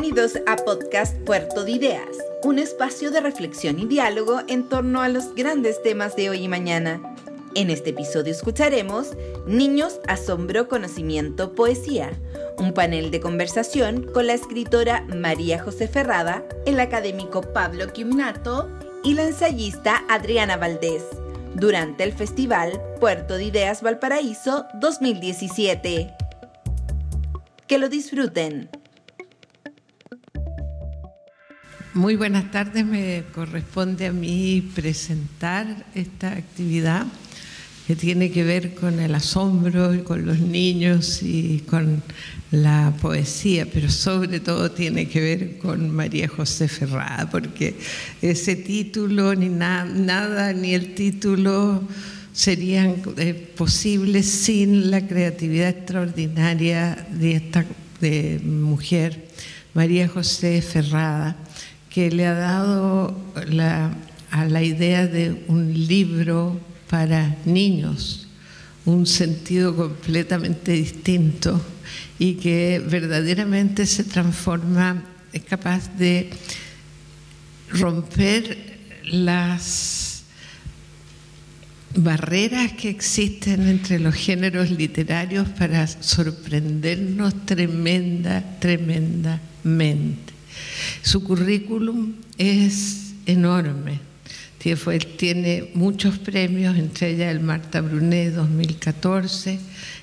Bienvenidos a Podcast Puerto de Ideas, un espacio de reflexión y diálogo en torno a los grandes temas de hoy y mañana. En este episodio escucharemos Niños, Asombro, Conocimiento, Poesía, un panel de conversación con la escritora María José Ferrada, el académico Pablo Quimnato y la ensayista Adriana Valdés, durante el Festival Puerto de Ideas Valparaíso 2017. Que lo disfruten. Muy buenas tardes, me corresponde a mí presentar esta actividad que tiene que ver con el asombro y con los niños y con la poesía, pero sobre todo tiene que ver con María José Ferrada, porque ese título, ni nada, ni el título serían eh, posibles sin la creatividad extraordinaria de esta de mujer, María José Ferrada que le ha dado a la idea de un libro para niños un sentido completamente distinto y que verdaderamente se transforma, es capaz de romper las barreras que existen entre los géneros literarios para sorprendernos tremenda, tremendamente. Su currículum es enorme. Tiene muchos premios, entre ellas el Marta Brunet 2014,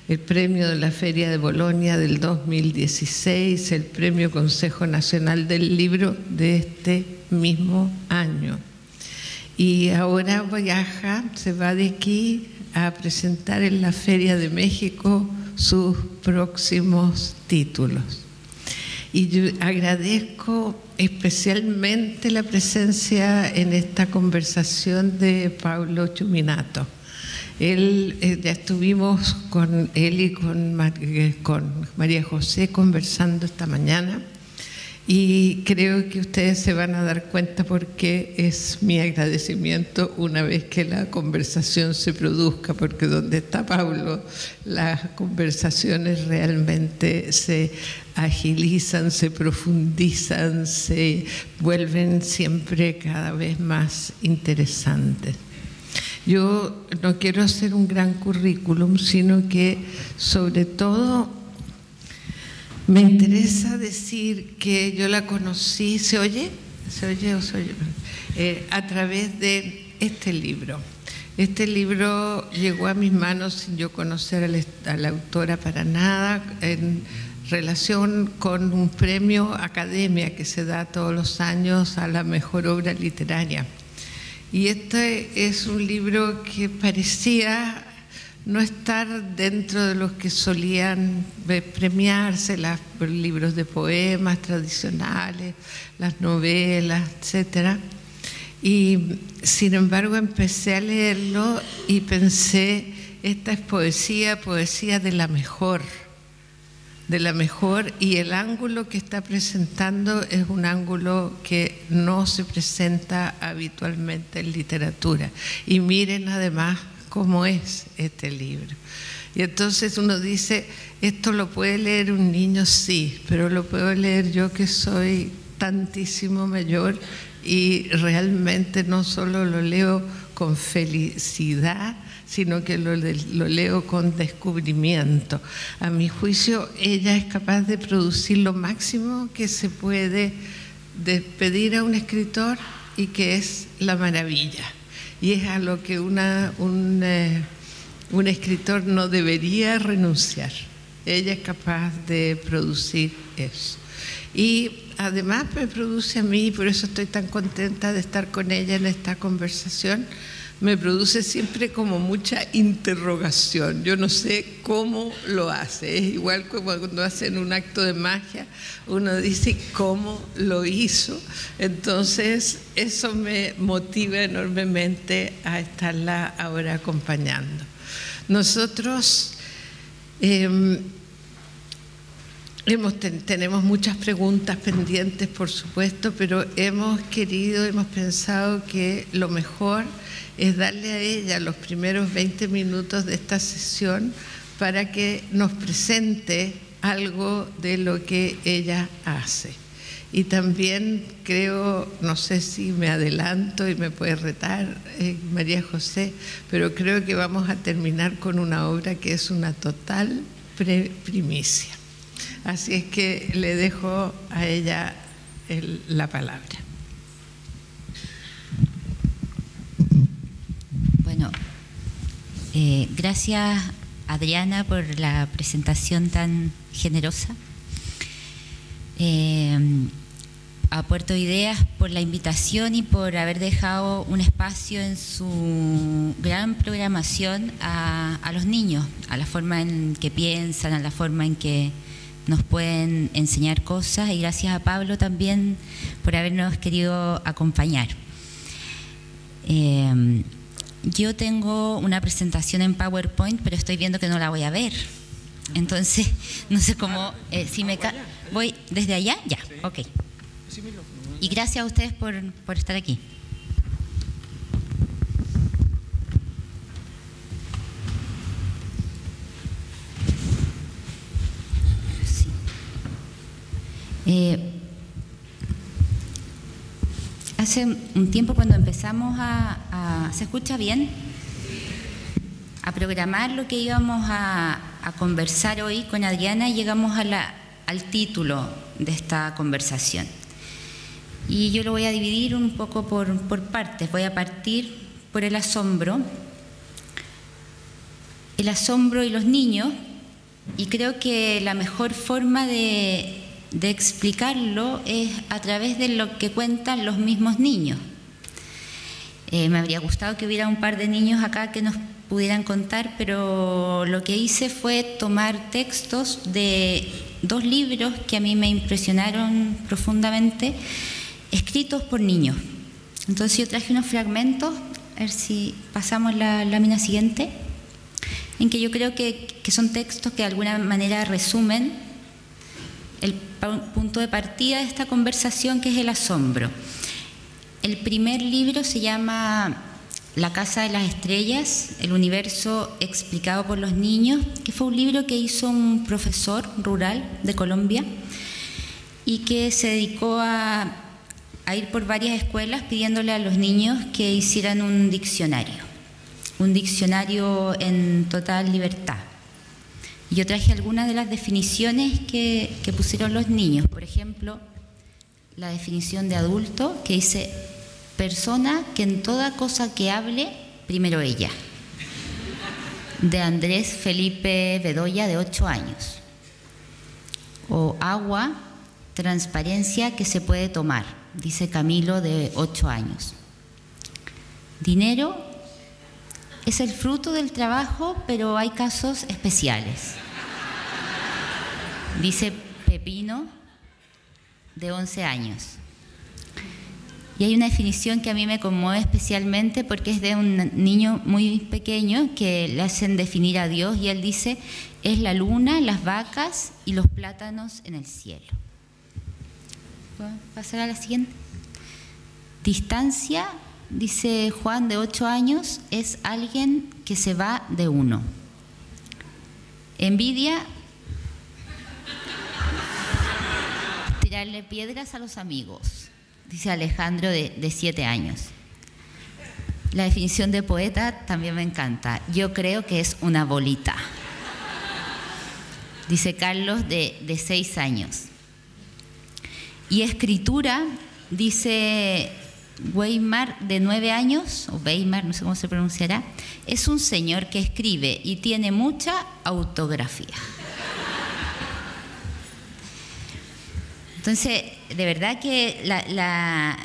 el premio de la Feria de Bolonia del 2016, el premio Consejo Nacional del Libro de este mismo año. Y ahora viaja, se va de aquí a presentar en la Feria de México sus próximos títulos. Y agradezco especialmente la presencia en esta conversación de Pablo Chuminato. Él, eh, ya estuvimos con él y con, eh, con María José conversando esta mañana y creo que ustedes se van a dar cuenta porque es mi agradecimiento una vez que la conversación se produzca, porque donde está Pablo, las conversaciones realmente se agilizan, se profundizan, se vuelven siempre cada vez más interesantes. Yo no quiero hacer un gran currículum, sino que sobre todo me interesa decir que yo la conocí, ¿se oye? ¿Se oye o se oye? Eh, a través de este libro. Este libro llegó a mis manos sin yo conocer a la, autora para nada, en relación con un premio Academia que se da todos los años a la mejor obra literaria. Y este es un libro que parecía no estar dentro de los que solían premiarse, los libros de poemas tradicionales, las novelas, etc. Y sin embargo empecé a leerlo y pensé, esta es poesía, poesía de la mejor, de la mejor, y el ángulo que está presentando es un ángulo que no se presenta habitualmente en literatura. Y miren además cómo es este libro. Y entonces uno dice, esto lo puede leer un niño, sí, pero lo puedo leer yo que soy tantísimo mayor y realmente no solo lo leo con felicidad, sino que lo, lo, leo con descubrimiento. A mi juicio, ella es capaz de producir lo máximo que se puede despedir a un escritor y que es la maravilla y es a lo que una, un, eh, un escritor no debería renunciar. Ella es capaz de producir eso. Y además me produce a mí, por eso estoy tan contenta de estar con ella en esta conversación, me produce siempre como mucha interrogación. Yo no sé cómo lo hace. Es igual como cuando hacen un acto de magia, uno dice cómo lo hizo. Entonces, eso me motiva enormemente a estarla ahora acompañando. Nosotros em, hemos, tenemos muchas preguntas pendientes, por supuesto, pero hemos querido, hemos pensado que lo mejor es darle a ella los primeros 20 minutos de esta sesión para que nos presente algo de lo que ella hace. Y también creo, no sé si me adelanto y me puede retar eh, María José, pero creo que vamos a terminar con una obra que es una total primicia. Así es que le dejo a ella la palabra. Bueno, eh, gracias Adriana por la presentación tan generosa. Eh, a Puerto Ideas por la invitación y por haber dejado un espacio en su gran programación a, los niños, a la forma en que piensan, a la forma en que nos pueden enseñar cosas y gracias a Pablo también por habernos querido acompañar. Eh, yo tengo una presentación en PowerPoint, pero estoy viendo que no la voy a ver. Entonces, no sé cómo, eh, si me voy desde allá, ya, ok. Y gracias a ustedes por, por estar aquí. Eh, hace un tiempo cuando empezamos a, ¿Se escucha bien? A programar lo que íbamos a, conversar hoy con Adriana, llegamos a al título de esta conversación. Y yo lo voy a dividir un poco por, por partes. Voy a partir por el asombro. El asombro y los niños. Y creo que la mejor forma de, de explicarlo es a través de lo que cuentan los mismos niños. Eh, me habría gustado que hubiera un par de niños acá que nos pudieran contar, pero lo que hice fue tomar textos de dos libros que a mí me impresionaron profundamente, escritos por niños. Entonces yo traje unos fragmentos, a ver si pasamos la lámina siguiente, en que yo creo que, que son textos que de alguna manera resumen el punto de partida de esta conversación, que es el asombro. El primer libro se llama La Casa de las Estrellas, el universo explicado por los niños, que fue un libro que hizo un profesor rural de Colombia y que se dedicó a, a ir por varias escuelas pidiéndole a los niños que hicieran un diccionario, un diccionario en total libertad. Yo traje algunas de las definiciones que, pusieron los niños. Por ejemplo, la definición de adulto que dice persona que en toda cosa que hable, primero ella. De Andrés Felipe Bedoya, de 8 años. O agua, transparencia que se puede tomar, dice Camilo, de 8 años. Dinero, es el fruto del trabajo, pero hay casos especiales. Dice Pepino, de 11 años. Y hay una definición que a mí me conmueve especialmente porque es de un niño muy pequeño que le hacen definir a Dios y él dice, es la luna, las vacas y los plátanos en el cielo. ¿Puedo pasar a la siguiente? Distancia dice Juan de 8 años, es alguien que se va de uno. Envidia, tirarle piedras a los amigos, dice Alejandro de, 7 años. La definición de poeta también me encanta. Yo creo que es una bolita. Dice Carlos de, de 6 años. Y escritura, dice Weimar, de nueve años, o Weimar, no sé cómo se pronunciará, es un señor que escribe y tiene mucha autografía. Entonces, de verdad que la,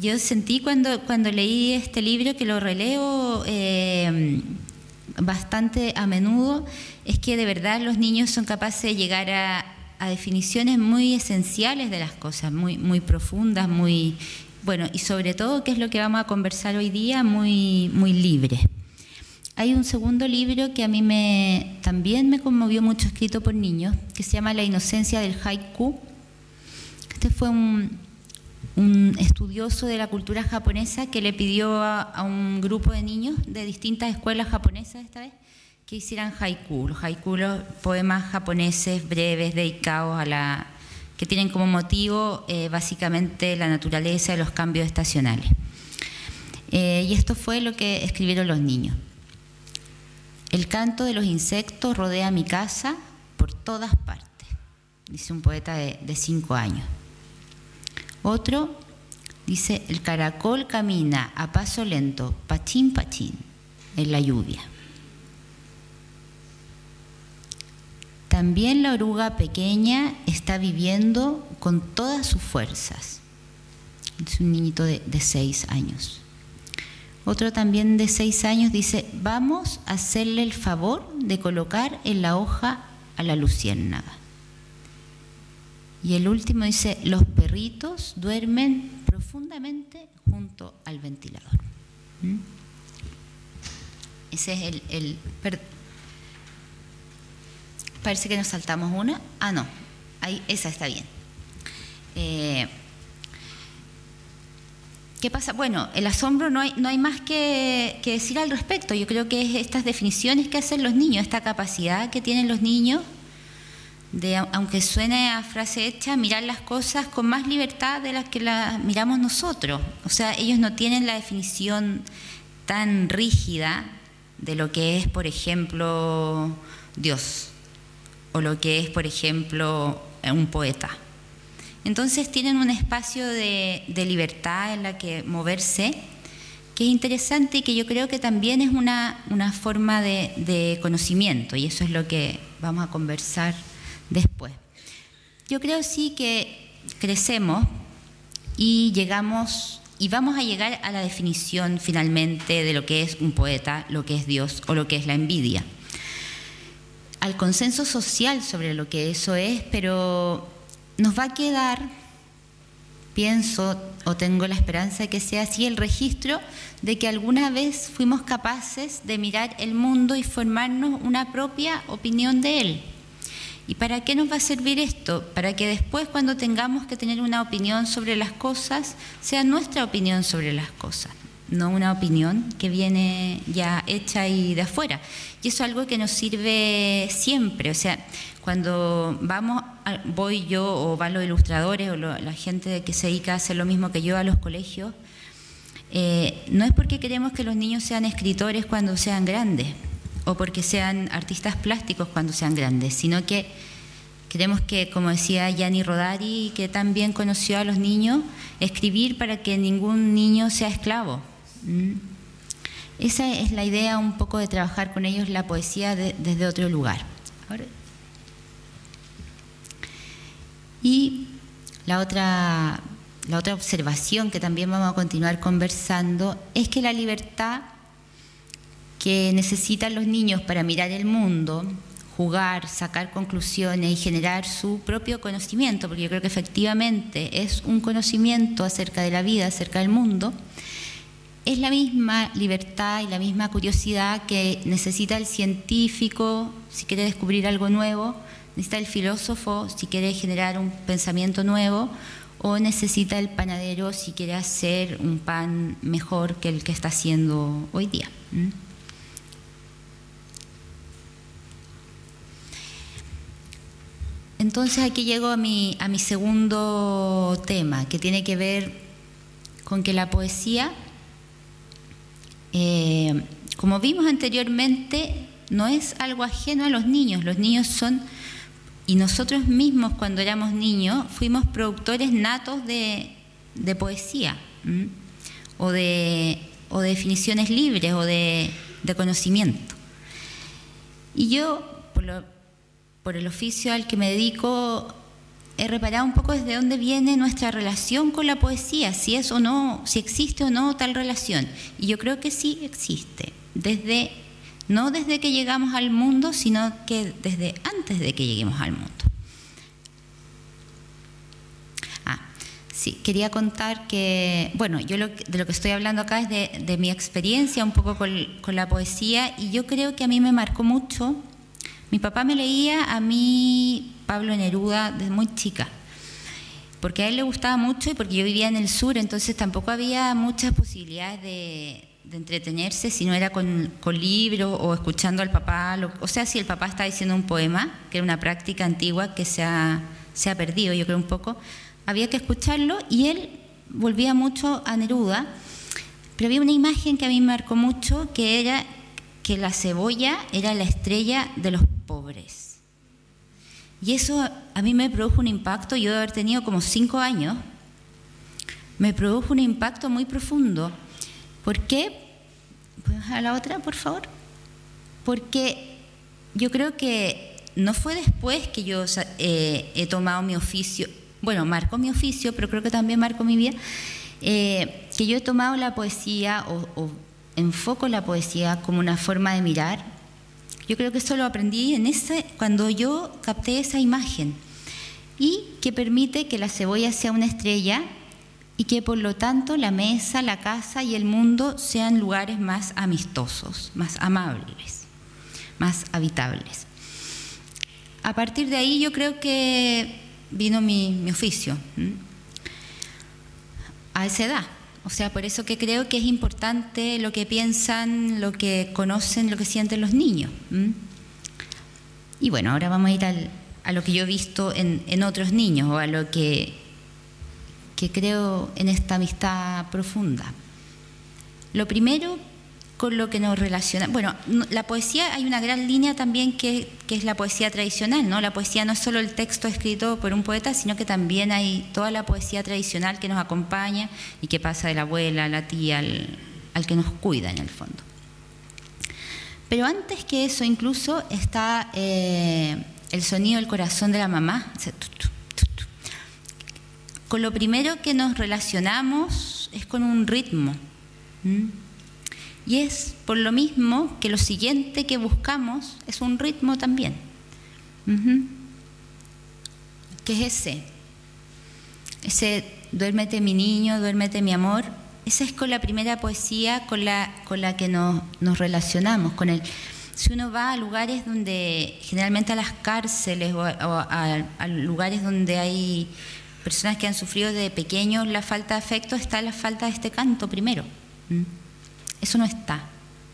yo sentí cuando, cuando leí este libro, que lo releo eh, bastante a menudo, es que de verdad los niños son capaces de llegar a, a definiciones muy esenciales de las cosas, muy, muy profundas, muy bueno, y sobre todo, ¿qué es lo que vamos a conversar hoy día? Muy, muy libre. Hay un segundo libro que a mí me, también me conmovió mucho, escrito por niños, que se llama La inocencia del haiku. Este fue un, estudioso de la cultura japonesa que le pidió a, un grupo de niños de distintas escuelas japonesas esta vez que hicieran haiku. Los haiku, los poemas japoneses breves dedicados a la que tienen como motivo eh, básicamente la naturaleza de los cambios estacionales. Eh, y esto fue lo que escribieron los niños. El canto de los insectos rodea mi casa por todas partes, dice un poeta de, de cinco años. Otro dice, el caracol camina a paso lento, pachín, pachín, en la lluvia. También la oruga pequeña está viviendo con todas sus fuerzas. Es un niñito de, seis años. Otro también de seis años dice, vamos a hacerle el favor de colocar en la hoja a la luciérnaga. Y el último dice, los perritos duermen profundamente junto al ventilador. ¿Mm? Ese es el, el Parece que nos saltamos una. Ah, no. Ahí, esa está bien. Eh, ¿Qué pasa? Bueno, el asombro no hay, no hay más que, decir al respecto. Yo creo que es estas definiciones que hacen los niños, esta capacidad que tienen los niños de, aunque suene a frase hecha, mirar las cosas con más libertad de las que las miramos nosotros. O sea, ellos no tienen la definición tan rígida de lo que es, por ejemplo, Dios o lo que es, por ejemplo, un poeta. Entonces tienen un espacio de, libertad en la que moverse, que es interesante y que yo creo que también es una, forma de, conocimiento, y eso es lo que vamos a conversar después. Yo creo sí que crecemos y llegamos y vamos a llegar a la definición finalmente de lo que es un poeta, lo que es Dios o lo que es la envidia al consenso social sobre lo que eso es, pero nos va a quedar, pienso o tengo la esperanza de que sea así, el registro de que alguna vez fuimos capaces de mirar el mundo y formarnos una propia opinión de él. ¿Y para qué nos va a servir esto? Para que después cuando tengamos que tener una opinión sobre las cosas, sea nuestra opinión sobre las cosas no una opinión que viene ya hecha y de afuera. Y eso es algo que nos sirve siempre. O sea, cuando vamos, voy yo o van los ilustradores o la gente que se dedica a hacer lo mismo que yo a los colegios, eh, no es porque queremos que los niños sean escritores cuando sean grandes o porque sean artistas plásticos cuando sean grandes, sino que queremos que, como decía Gianni Rodari, que también conoció a los niños, escribir para que ningún niño sea esclavo. Mm. Esa es la idea un poco de trabajar con ellos la poesía desde otro lugar. Y la otra, la otra observación que también vamos a continuar conversando es que la libertad que necesitan los niños para mirar el mundo, jugar, sacar conclusiones y generar su propio conocimiento, porque yo creo que efectivamente es un conocimiento acerca de la vida, acerca del mundo, es la misma libertad y la misma curiosidad que necesita el científico si quiere descubrir algo nuevo, necesita el filósofo si quiere generar un pensamiento nuevo, o necesita el panadero si quiere hacer un pan mejor que el que está haciendo hoy día. Entonces aquí llego a mi, a mi segundo tema, que tiene que ver con que la poesía eh, como vimos anteriormente, no es algo ajeno a los niños. Los niños son, y nosotros mismos cuando éramos niños, fuimos productores natos de, poesía o de, definiciones libres o de, conocimiento. Y yo, por, por el oficio al que me dedico, he reparado un poco desde dónde viene nuestra relación con la poesía, si es o no, si existe o no tal relación. Y yo creo que sí existe, desde no desde que llegamos al mundo, sino que desde antes de que lleguemos al mundo. Ah, sí, quería contar que, bueno, yo de lo que estoy hablando acá es de, mi experiencia un poco con, con la poesía y yo creo que a mí me marcó mucho. Mi papá me leía a mí Pablo Neruda desde muy chica, porque a él le gustaba mucho y porque yo vivía en el sur, entonces tampoco había muchas posibilidades de, entretenerse si no era con, con libros o escuchando al papá, o sea, si el papá está diciendo un poema, que era una práctica antigua que se ha, se ha perdido, yo creo un poco, había que escucharlo y él volvía mucho a Neruda, pero había una imagen que a mí me marcó mucho, que era que la cebolla era la estrella de los pobres. Y eso a mí me produjo un impacto, yo de haber tenido como cinco años, me produjo un impacto muy profundo. ¿Por qué? ¿Puedes a la otra, por favor? Porque yo creo que no fue después que yo eh, he tomado mi oficio, bueno, marcó mi oficio, pero creo que también marcó mi vida, eh, que yo he tomado la poesía o, o enfoco la poesía como una forma de mirar. Yo creo que eso lo aprendí en ese, cuando yo capté esa imagen y que permite que la cebolla sea una estrella y que por lo tanto la mesa, la casa y el mundo sean lugares más amistosos, más amables, más habitables. A partir de ahí yo creo que vino mi, oficio, a esa edad. O sea, por eso que creo que es importante lo que piensan, lo que conocen, lo que sienten los niños. Y bueno, ahora vamos a ir a lo que yo he visto en, en otros niños o a lo que que creo en esta amistad profunda. Lo primero con lo que nos relaciona, bueno, la poesía hay una gran línea también que, es la poesía tradicional, ¿no? La poesía no es solo el texto escrito por un poeta, sino que también hay toda la poesía tradicional que nos acompaña y que pasa de la abuela a la tía al, que nos cuida en el fondo. Pero antes que eso incluso está eh, el sonido del corazón de la mamá, con lo primero que nos relacionamos es con un ritmo. Y es por lo mismo que lo siguiente que buscamos es un ritmo también. ¿Qué es ese? Ese duérmete mi niño, duérmete mi amor. Esa es con la primera poesía con la, con la que nos, relacionamos, con el, si uno va a lugares donde, generalmente a las cárceles o a lugares donde hay personas que han sufrido de pequeños la falta de afecto, está la falta de este canto primero. Eso no está.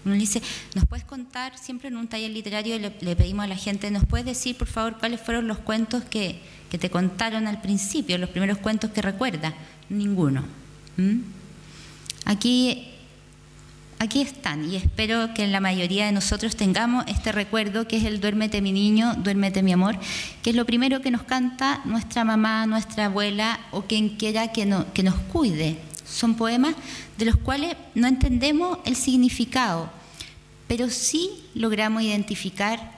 Uno dice, ¿nos puedes contar? Siempre en un taller literario le, pedimos a la gente, ¿nos puedes decir, por favor, cuáles fueron los cuentos que, te contaron al principio, los primeros cuentos que recuerdas? Ninguno. ¿Mm? Aquí aquí están y espero que la mayoría de nosotros tengamos este recuerdo que es el duérmete mi niño, duérmete mi amor, que es lo primero que nos canta nuestra mamá, nuestra abuela o quien quiera que, que nos cuide. Son poemas de los cuales no entendemos el significado, pero sí logramos identificar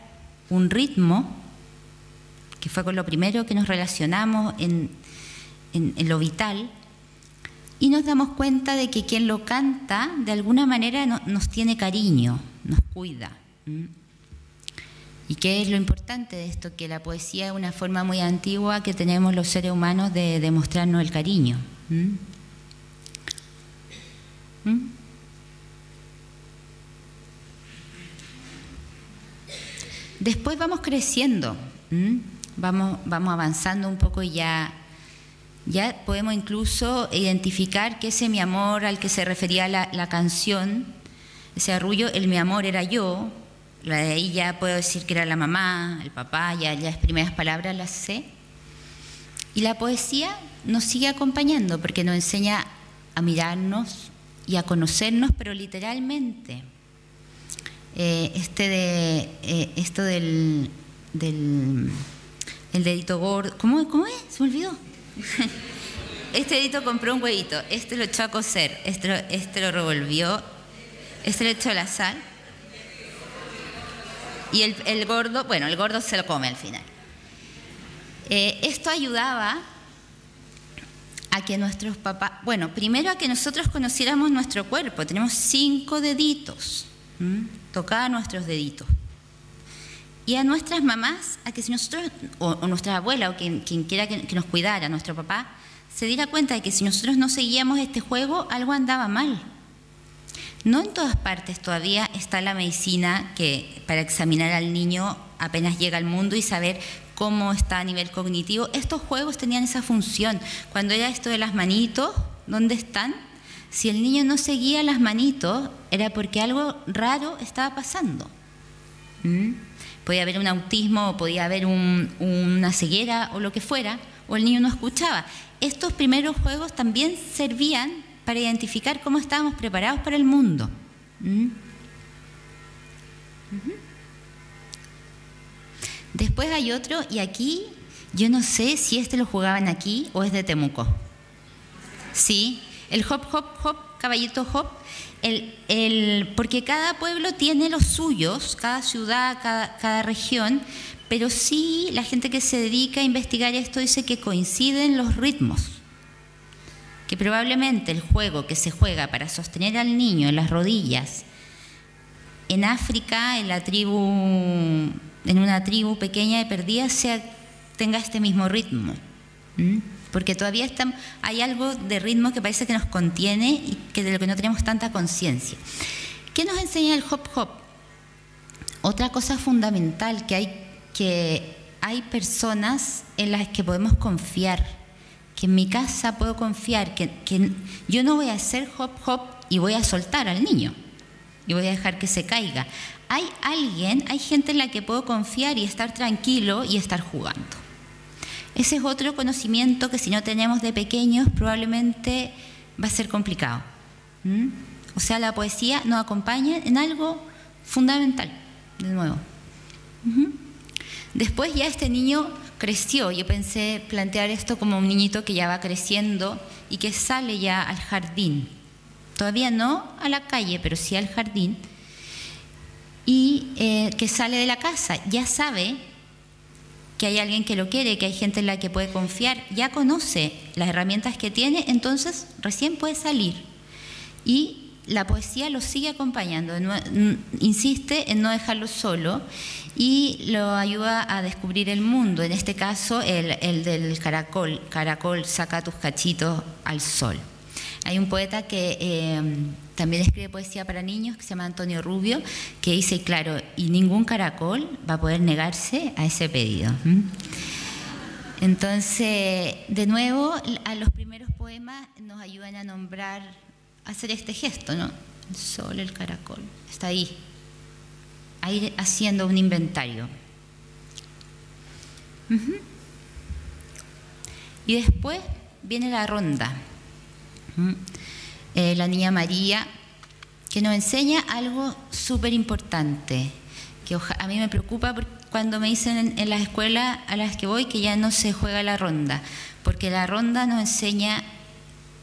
un ritmo, que fue con lo primero que nos relacionamos en, en lo vital, y nos damos cuenta de que quien lo canta de alguna manera nos tiene cariño, nos cuida. ¿Y qué es lo importante de esto? Que la poesía es una forma muy antigua que tenemos los seres humanos de demostrarnos el cariño. Después vamos creciendo, vamos, vamos avanzando un poco y ya ya podemos incluso identificar que ese mi amor al que se refería la, canción, ese arrullo, el mi amor era yo, la de ahí ya puedo decir que era la mamá, el papá, ya, ya las primeras palabras las sé. Y la poesía nos sigue acompañando porque nos enseña a mirarnos y a conocernos, pero literalmente. Eh, este de eh, esto del, del el dedito gordo, ¿cómo, ¿cómo es? Se me olvidó. Este dedito compró un huevito, este lo echó a cocer, este lo, este lo revolvió, este le echó la sal. Y el, gordo, bueno, el gordo se lo come al final. Eh, esto ayudaba a que nuestros papás, bueno, primero a que nosotros conociéramos nuestro cuerpo. Tenemos cinco deditos, tocaba nuestros deditos. Y a nuestras mamás, a que si nosotros, o, nuestra abuela, o quien, quiera que, nos cuidara, nuestro papá, se diera cuenta de que si nosotros no seguíamos este juego, algo andaba mal. No en todas partes todavía está la medicina que para examinar al niño apenas llega al mundo y saber cómo está a nivel cognitivo. Estos juegos tenían esa función. Cuando era esto de las manitos, ¿dónde están? Si el niño no seguía las manitos, era porque algo raro estaba pasando. ¿Mm? Podía haber un autismo, podía haber una ceguera o lo que fuera, o el niño no escuchaba. Estos primeros juegos también servían para identificar cómo estábamos preparados para el mundo. ¿Mm? Después hay otro, y aquí yo no sé si este lo jugaban aquí o es de Temuco. Sí, el hop, hop, hop, caballito hop, el, porque cada pueblo tiene los suyos, cada ciudad, cada, cada región, pero sí la gente que se dedica a investigar esto dice que coinciden los ritmos que probablemente el juego que se juega para sostener al niño en las rodillas en África, en la tribu, en una tribu pequeña de perdidas, sea, tenga este mismo ritmo. Porque todavía hay algo de ritmo que parece que nos contiene y que de lo que no tenemos tanta conciencia. ¿Qué nos enseña el hop hop? Otra cosa fundamental que hay que hay personas en las que podemos confiar que en mi casa puedo confiar, que, yo no voy a hacer hop hop y voy a soltar al niño y voy a dejar que se caiga. Hay alguien, hay gente en la que puedo confiar y estar tranquilo y estar jugando. Ese es otro conocimiento que si no tenemos de pequeños probablemente va a ser complicado. O sea, la poesía nos acompaña en algo fundamental, de nuevo. Después ya este niño creció. Yo pensé plantear esto como un niñito que ya va creciendo y que sale ya al jardín. Todavía no a la calle, pero sí al jardín. Y eh, que sale de la casa. Ya sabe que hay alguien que lo quiere, que hay gente en la que puede confiar. Ya conoce las herramientas que tiene, entonces recién puede salir. Y la poesía lo sigue acompañando, insiste en no dejarlo solo y lo ayuda a descubrir el mundo, en este caso el, del caracol, caracol saca tus cachitos al sol. Hay un poeta que eh, también escribe poesía para niños, que se llama Antonio Rubio, que dice, claro, y ningún caracol va a poder negarse a ese pedido. Entonces, de nuevo, a los primeros poemas nos ayudan a nombrar, a hacer este gesto, ¿no? El sol, el caracol, está ahí, a ir haciendo un inventario. Y después viene la ronda. Eh, la niña María, que nos enseña algo súper importante, que a mí me preocupa cuando me dicen en, las escuelas a las que voy que ya no se juega la ronda, porque la ronda nos enseña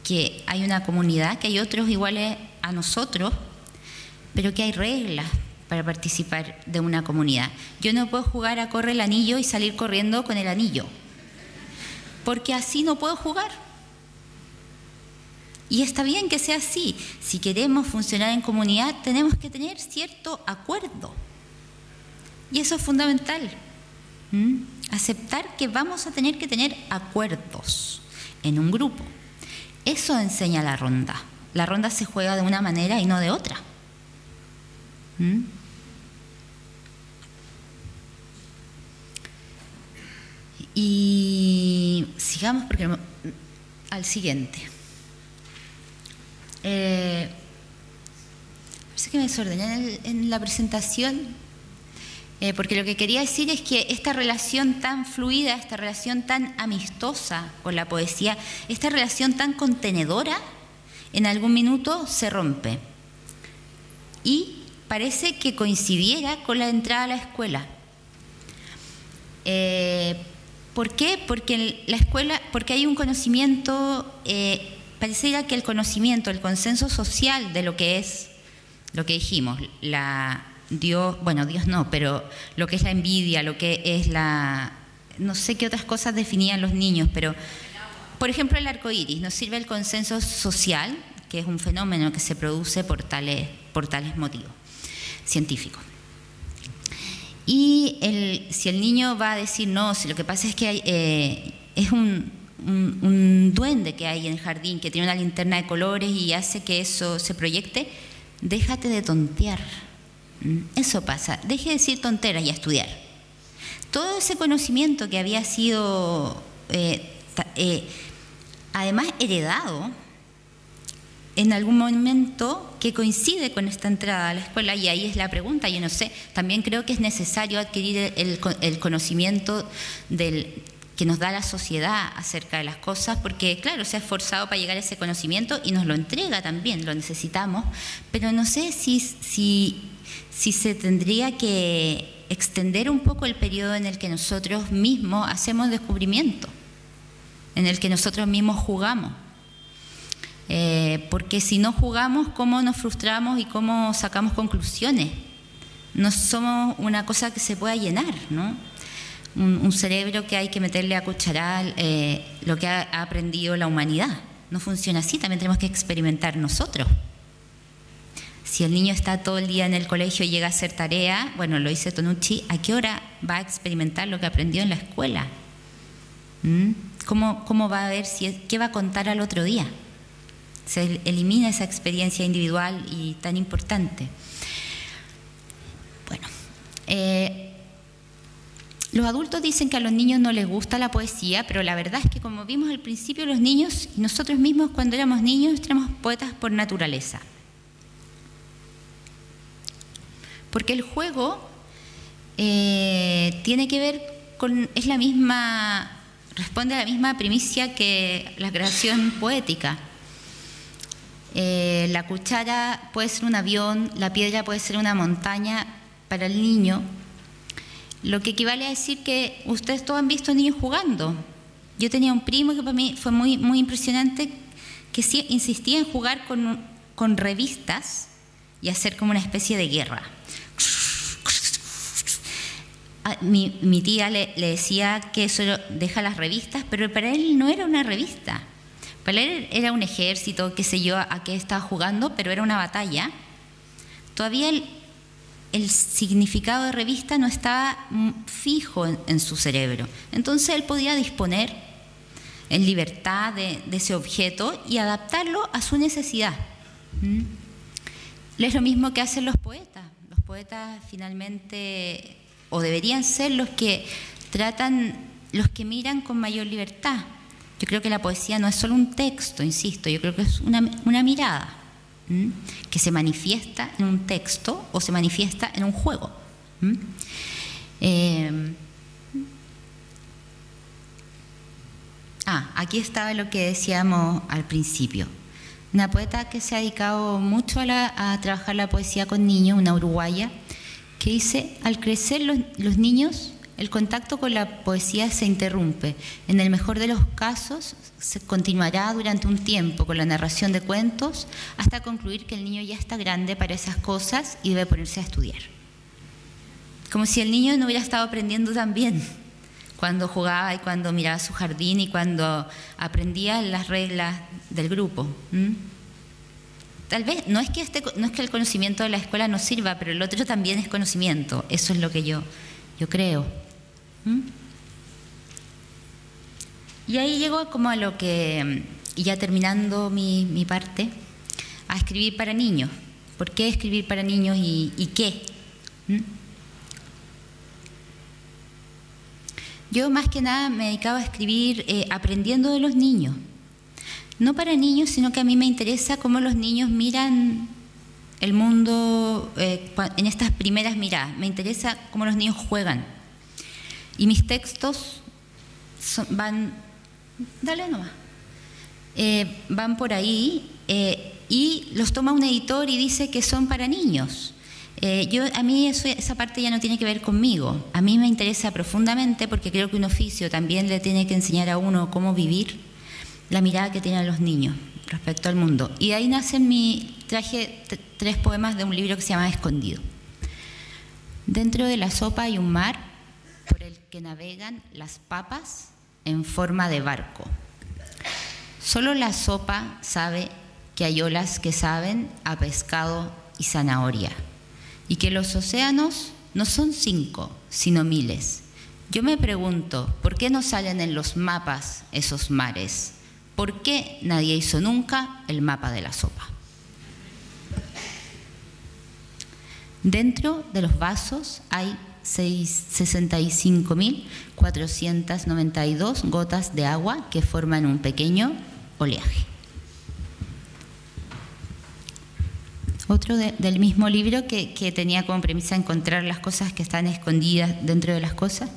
que hay una comunidad, que hay otros iguales a nosotros, pero que hay reglas, para participar de una comunidad. Yo no puedo jugar a correr el anillo y salir corriendo con el anillo, porque así no puedo jugar. Y está bien que sea así. Si queremos funcionar en comunidad, tenemos que tener cierto acuerdo. Y eso es fundamental. Aceptar que vamos a tener que tener acuerdos en un grupo. Eso enseña la ronda. La ronda se juega de una manera y no de otra. Y sigamos porque al siguiente. Eh, parece que me desordené en, la presentación, eh, porque lo que quería decir es que esta relación tan fluida, esta relación tan amistosa con la poesía, esta relación tan contenedora, en algún minuto se rompe. Y parece que coincidiera con la entrada a la escuela. Eh, ¿Por qué? Porque la escuela, porque hay un conocimiento, eh, pareciera que el conocimiento, el consenso social de lo que es, lo que dijimos, la Dios, bueno, Dios no, pero lo que es la envidia, lo que es la, no sé qué otras cosas definían los niños, pero, por ejemplo, el arco iris, nos sirve el consenso social, que es un fenómeno que se produce por tales, por tales motivos científicos. Y el, si el niño va a decir no, si lo que pasa es que eh, es un, duende que hay en el jardín que tiene una linterna de colores y hace que eso se proyecte, déjate de tontear. Mm, eso pasa, deje de decir tonteras y a estudiar. Todo ese conocimiento que había sido, eh, eh, además, heredado, en algún momento que coincide con esta entrada a la escuela y ahí es la pregunta, yo no sé, también creo que es necesario adquirir el conocimiento del, que nos da la sociedad acerca de las cosas, porque claro, se ha esforzado para llegar a ese conocimiento y nos lo entrega también, lo necesitamos, pero no sé si, si, se tendría que extender un poco el periodo en el que nosotros mismos hacemos descubrimiento, en el que nosotros mismos jugamos. Eh, porque si no jugamos, ¿cómo nos frustramos y cómo sacamos conclusiones? No somos una cosa que se pueda llenar, ¿no? Un, cerebro que hay que meterle a cucharar eh, lo que ha, aprendido la humanidad. No funciona así, también tenemos que experimentar nosotros. Si el niño está todo el día en el colegio y llega a hacer tarea, bueno, lo dice Tonucci, ¿a qué hora va a experimentar lo que aprendió en la escuela? ¿Mm? ¿Cómo, ¿Cómo, va a ver si qué va a contar al otro día? Se elimina esa experiencia individual y tan importante. Bueno, eh, los adultos dicen que a los niños no les gusta la poesía, pero la verdad es que como vimos al principio, los niños y nosotros mismos cuando éramos niños éramos poetas por naturaleza. Porque el juego eh, tiene que ver con, es la misma, responde a la misma primicia que la creación poética. Eh, la cuchara puede ser un avión, la piedra puede ser una montaña para el niño, lo que equivale a decir que ustedes todos han visto niños jugando. Yo tenía un primo que para mí fue muy, muy impresionante, que insistía en jugar con, con revistas y hacer como una especie de guerra. Mi, mi, tía le, decía que eso deja las revistas, pero para él no era una revista. Para él era un ejército, qué sé yo, a qué estaba jugando, pero era una batalla. Todavía el significado de revista no estaba mm, fijo en, su cerebro. Entonces él podía disponer en libertad de, ese objeto y adaptarlo a su necesidad. ¿Mm? Es lo mismo que hacen los poetas. Los poetas finalmente, o deberían ser los que tratan, los que miran con mayor libertad. Yo creo que la poesía no es solo un texto, insisto, yo creo que es una, una mirada que se manifiesta en un texto o se manifiesta en un juego. Eh, ah, aquí estaba lo que decíamos al principio. Una poeta que se ha dedicado mucho a, trabajar la poesía con niños, una uruguaya, que dice, al crecer los niños el contacto con la poesía se interrumpe. En el mejor de los casos, se continuará durante un tiempo con la narración de cuentos hasta concluir que el niño ya está grande para esas cosas y debe ponerse a estudiar. Como si el niño no hubiera estado aprendiendo también cuando jugaba y cuando miraba su jardín y cuando aprendía las reglas del grupo. Tal vez no es que este, no es que el conocimiento de la escuela no sirva, pero el otro también es conocimiento. Eso es lo que yo, yo creo. Y ahí llego como a lo que, ya terminando mi, parte, a escribir para niños. ¿Por qué escribir para niños y, qué? ¿Mm? Yo más que nada me dedicaba a escribir eh, aprendiendo de los niños. No para niños, sino que a mí me interesa cómo los niños miran el mundo eh, en estas primeras miradas. Me interesa cómo los niños juegan. Y mis textos van, dale nomás, eh, van por ahí eh, y los toma un editor y dice que son para niños. Eh, yo, a mí esa parte ya no tiene que ver conmigo. A mí me interesa profundamente porque creo que un oficio también le tiene que enseñar a uno cómo vivir la mirada que tienen los niños respecto al mundo. Y ahí nacen mi, traje tres poemas de un libro que se llama Escondido. Dentro de la sopa hay un mar que navegan las papas en forma de barco. Solo la sopa sabe que hay olas que saben a pescado y zanahoria, y que los océanos no son cinco, sino miles. Yo me pregunto, ¿por qué no salen en los mapas esos mares? ¿Por qué nadie hizo nunca el mapa de la sopa? Dentro de los vasos hay 65.492 gotas de agua que forman un pequeño oleaje. Otro del mismo libro que, que tenía como premisa encontrar las cosas que están escondidas dentro de las cosas.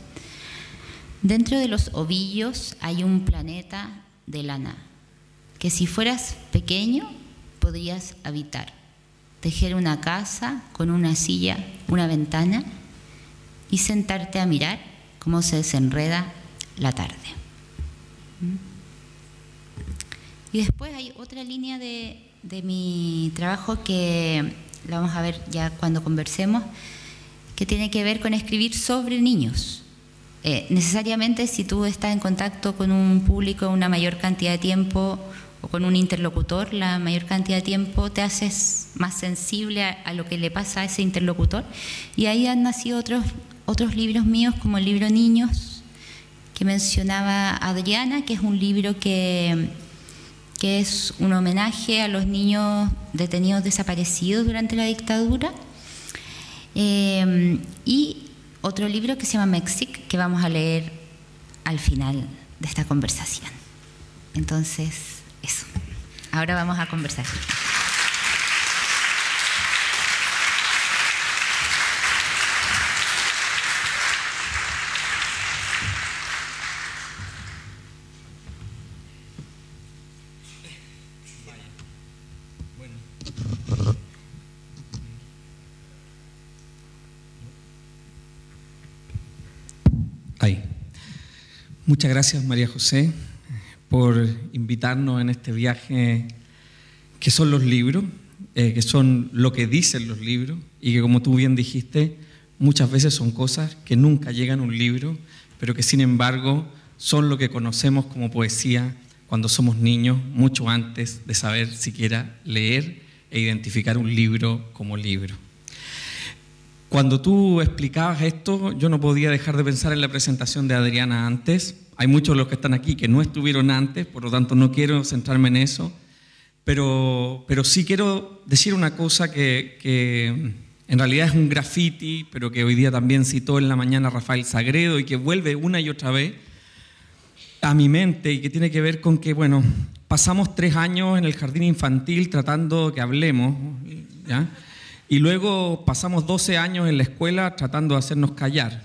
Dentro de los ovillos hay un planeta de lana que si fueras pequeño podrías habitar. Tejer una casa con una silla, una ventana y sentarte a mirar cómo se desenreda la tarde. ¿Mm? Y después hay otra línea de, de mi trabajo que la vamos a ver ya cuando conversemos, que tiene que ver con escribir sobre niños. Eh, necesariamente si tú estás en contacto con un público una mayor cantidad de tiempo o con un interlocutor la mayor cantidad de tiempo, te haces más sensible a, lo que le pasa a ese interlocutor. Y ahí han nacido otros, otros libros míos, como el libro Niños, que mencionaba Adriana, que es un libro que que es un homenaje a los niños detenidos desaparecidos durante la dictadura. Eh, y otro libro que se llama Mexic, que vamos a leer al final de esta conversación. Entonces, eso. Ahora vamos a conversar. Muchas gracias María José por invitarnos en este viaje que son los libros, eh, que son lo que dicen los libros y que como tú bien dijiste, muchas veces son cosas que nunca llegan a un libro, pero que sin embargo son lo que conocemos como poesía cuando somos niños, mucho antes de saber siquiera leer e identificar un libro como libro. Cuando tú explicabas esto, yo no podía dejar de pensar en la presentación de Adriana antes. Hay muchos de los que están aquí que no estuvieron antes, por lo tanto no quiero centrarme en eso, pero, pero sí quiero decir una cosa que, que en realidad es un graffiti, pero que hoy día también citó en la mañana Rafael Sagredo y que vuelve una y otra vez a mi mente y que tiene que ver con que, bueno, pasamos tres años en el jardín infantil tratando que hablemos, ¿ya? Y luego pasamos 12 años en la escuela tratando de hacernos callar.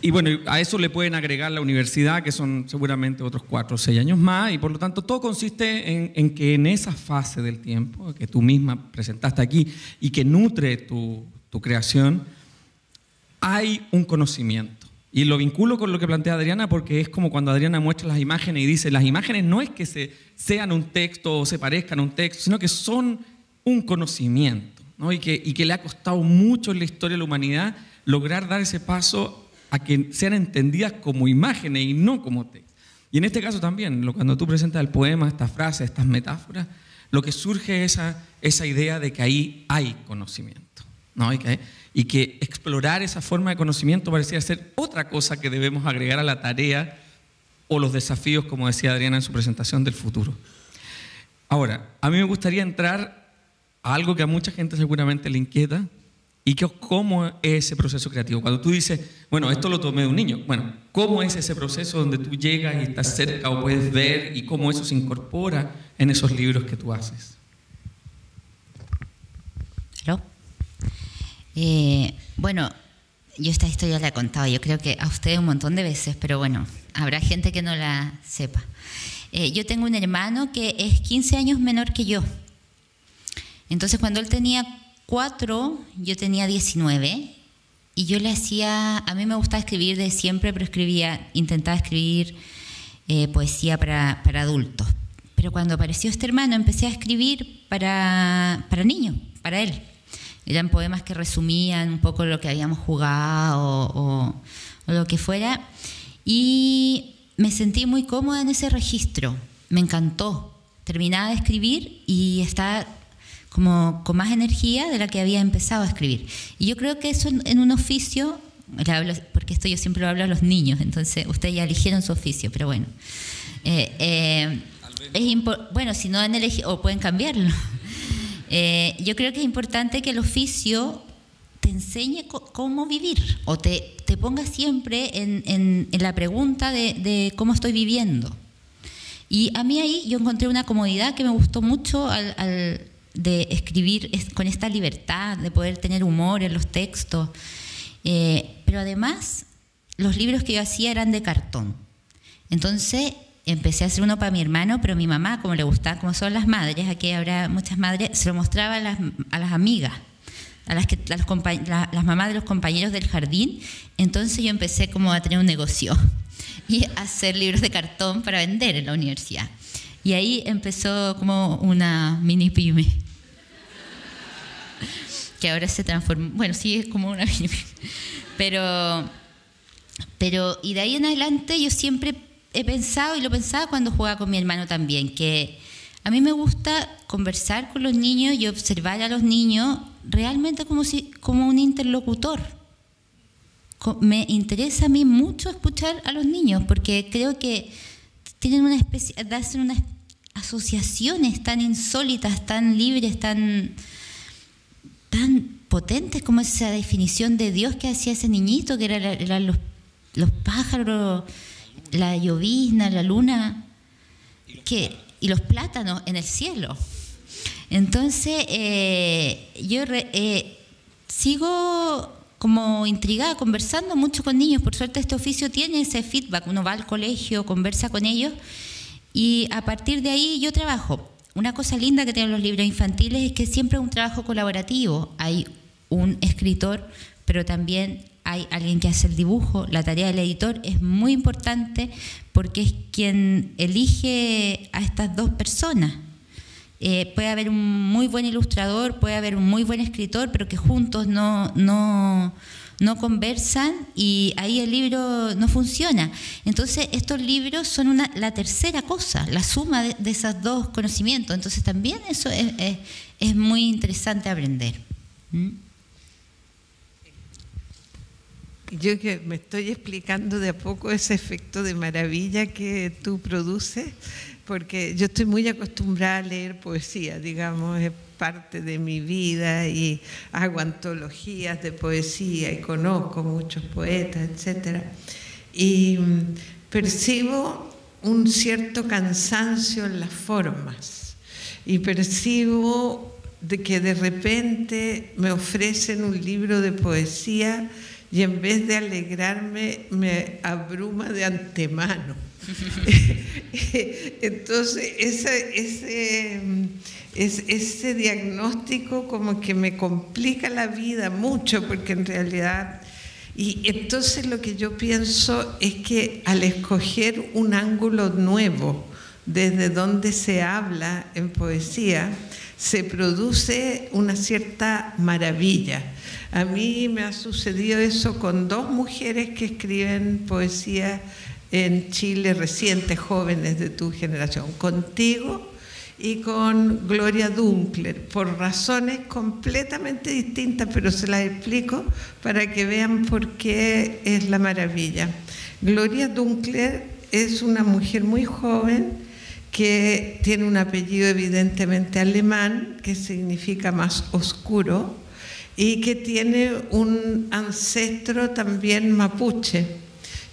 Y bueno, a eso le pueden agregar la universidad, que son seguramente otros 4 o 6 años más, y por lo tanto todo consiste en, que en esa fase del tiempo que tú misma presentaste aquí y que nutre tu, tu creación, hay un conocimiento. Y lo vinculo con lo que plantea Adriana porque es como cuando Adriana muestra las imágenes y dice, las imágenes no es que se, sean un texto o se parezcan a un texto, sino que son un conocimiento y, que, y que le ha costado mucho en la historia de la humanidad lograr dar ese paso a que sean entendidas como imágenes y no como texto. Y en este caso también, cuando tú presentas el poema, estas frases, estas metáforas, lo que surge es esa, esa idea de que ahí hay conocimiento. ¿no? Y, que, y que explorar esa forma de conocimiento parecía ser otra cosa que debemos agregar a la tarea o los desafíos, como decía Adriana en su presentación, del futuro. Ahora, a mí me gustaría entrar algo que a mucha gente seguramente le inquieta y que cómo es ese proceso creativo. Cuando tú dices, bueno, esto lo tomé de un niño, bueno, ¿cómo es ese proceso donde tú llegas y estás cerca o puedes ver y cómo eso se incorpora en esos libros que tú haces? Eh, bueno, yo esta historia la he contado, yo creo que a ustedes un montón de veces, pero bueno, habrá gente que no la sepa. Eh, yo tengo un hermano que es 15 años menor que yo. Entonces cuando él tenía cuatro, yo tenía 19 y yo le hacía, a mí me gustaba escribir de siempre, pero escribía, intentaba escribir eh, poesía para, para, adultos. Pero cuando apareció este hermano empecé a escribir para, para niños, para él. Eran poemas que resumían un poco lo que habíamos jugado o, o lo que fuera. Y me sentí muy cómoda en ese registro, me encantó. Terminaba de escribir y estaba como con más energía de la que había empezado a escribir. Y yo creo que eso en, un oficio, porque esto yo siempre lo hablo a los niños, entonces ustedes ya eligieron su oficio, pero bueno. Eh, eh, es bueno, si no han elegido, o pueden cambiarlo. Eh, yo creo que es importante que el oficio te enseñe cómo vivir o te, te ponga siempre en, en, la pregunta de, de, cómo estoy viviendo. Y a mí ahí yo encontré una comodidad que me gustó mucho al, al de escribir con esta libertad, de poder tener humor en los textos. Eh, pero además, los libros que yo hacía eran de cartón. Entonces, empecé a hacer uno para mi hermano, pero mi mamá, como le gustaba, como son las madres, aquí habrá muchas madres, se lo mostraba a las, a las amigas, a las, que, las, mamás de los compañeros del jardín. Entonces yo empecé como a tener un negocio y a hacer libros de cartón para vender en la universidad. Y ahí empezó como una mini pyme. Que ahora se transformó, bueno, sí, es como una mini pyme. Pero, pero, y de ahí en adelante yo siempre he pensado y lo pensaba cuando jugaba con mi hermano también, que a mí me gusta conversar con los niños y observar a los niños realmente como, si, como un interlocutor. Me interesa a mí mucho escuchar a los niños porque creo que tienen una especie, hacen unas asociaciones tan insólitas, tan libres, tan, tan potentes como esa definición de Dios que hacía ese niñito, que eran los, los pájaros la llovizna, la luna que, y los plátanos en el cielo. Entonces, eh, yo eh, sigo como intrigada, conversando mucho con niños. Por suerte este oficio tiene ese feedback. Uno va al colegio, conversa con ellos y a partir de ahí yo trabajo. Una cosa linda que tienen los libros infantiles es que siempre es un trabajo colaborativo. Hay un escritor, pero también hay alguien que hace el dibujo, la tarea del editor es muy importante porque es quien elige a estas dos personas. Eh, puede haber un muy buen ilustrador, puede haber un muy buen escritor, pero que juntos no, no, no conversan y ahí el libro no funciona. Entonces estos libros son una, la tercera cosa, la suma de, esos dos conocimientos. Entonces también eso es, muy interesante aprender. ¿Mm? Yo que me estoy explicando de a poco ese efecto de maravilla que tú produces, porque yo estoy muy acostumbrada a leer poesía, digamos, parte de mi vida y hago antologías de poesía y conozco muchos poetas, etc. Y mm, percibo un cierto cansancio en las formas y percibo de que de repente me ofrecen un libro de poesía y en vez de alegrarme me abruma de antemano. Entonces, ese, ese, diagnóstico como que me complica la vida mucho porque en realidad... Y entonces lo que yo pienso es que al escoger un ángulo nuevo desde donde se habla en poesía, se produce una cierta maravilla. A mí me ha sucedido eso con dos mujeres que escriben poesía en Chile recientes, jóvenes de tu generación, contigo y con Gloria Dunkler, por razones completamente distintas, pero se las explico para que vean por qué es la maravilla. Gloria Dunkler es una mujer muy joven que tiene un apellido evidentemente alemán, que significa más oscuro, y que tiene un ancestro también mapuche.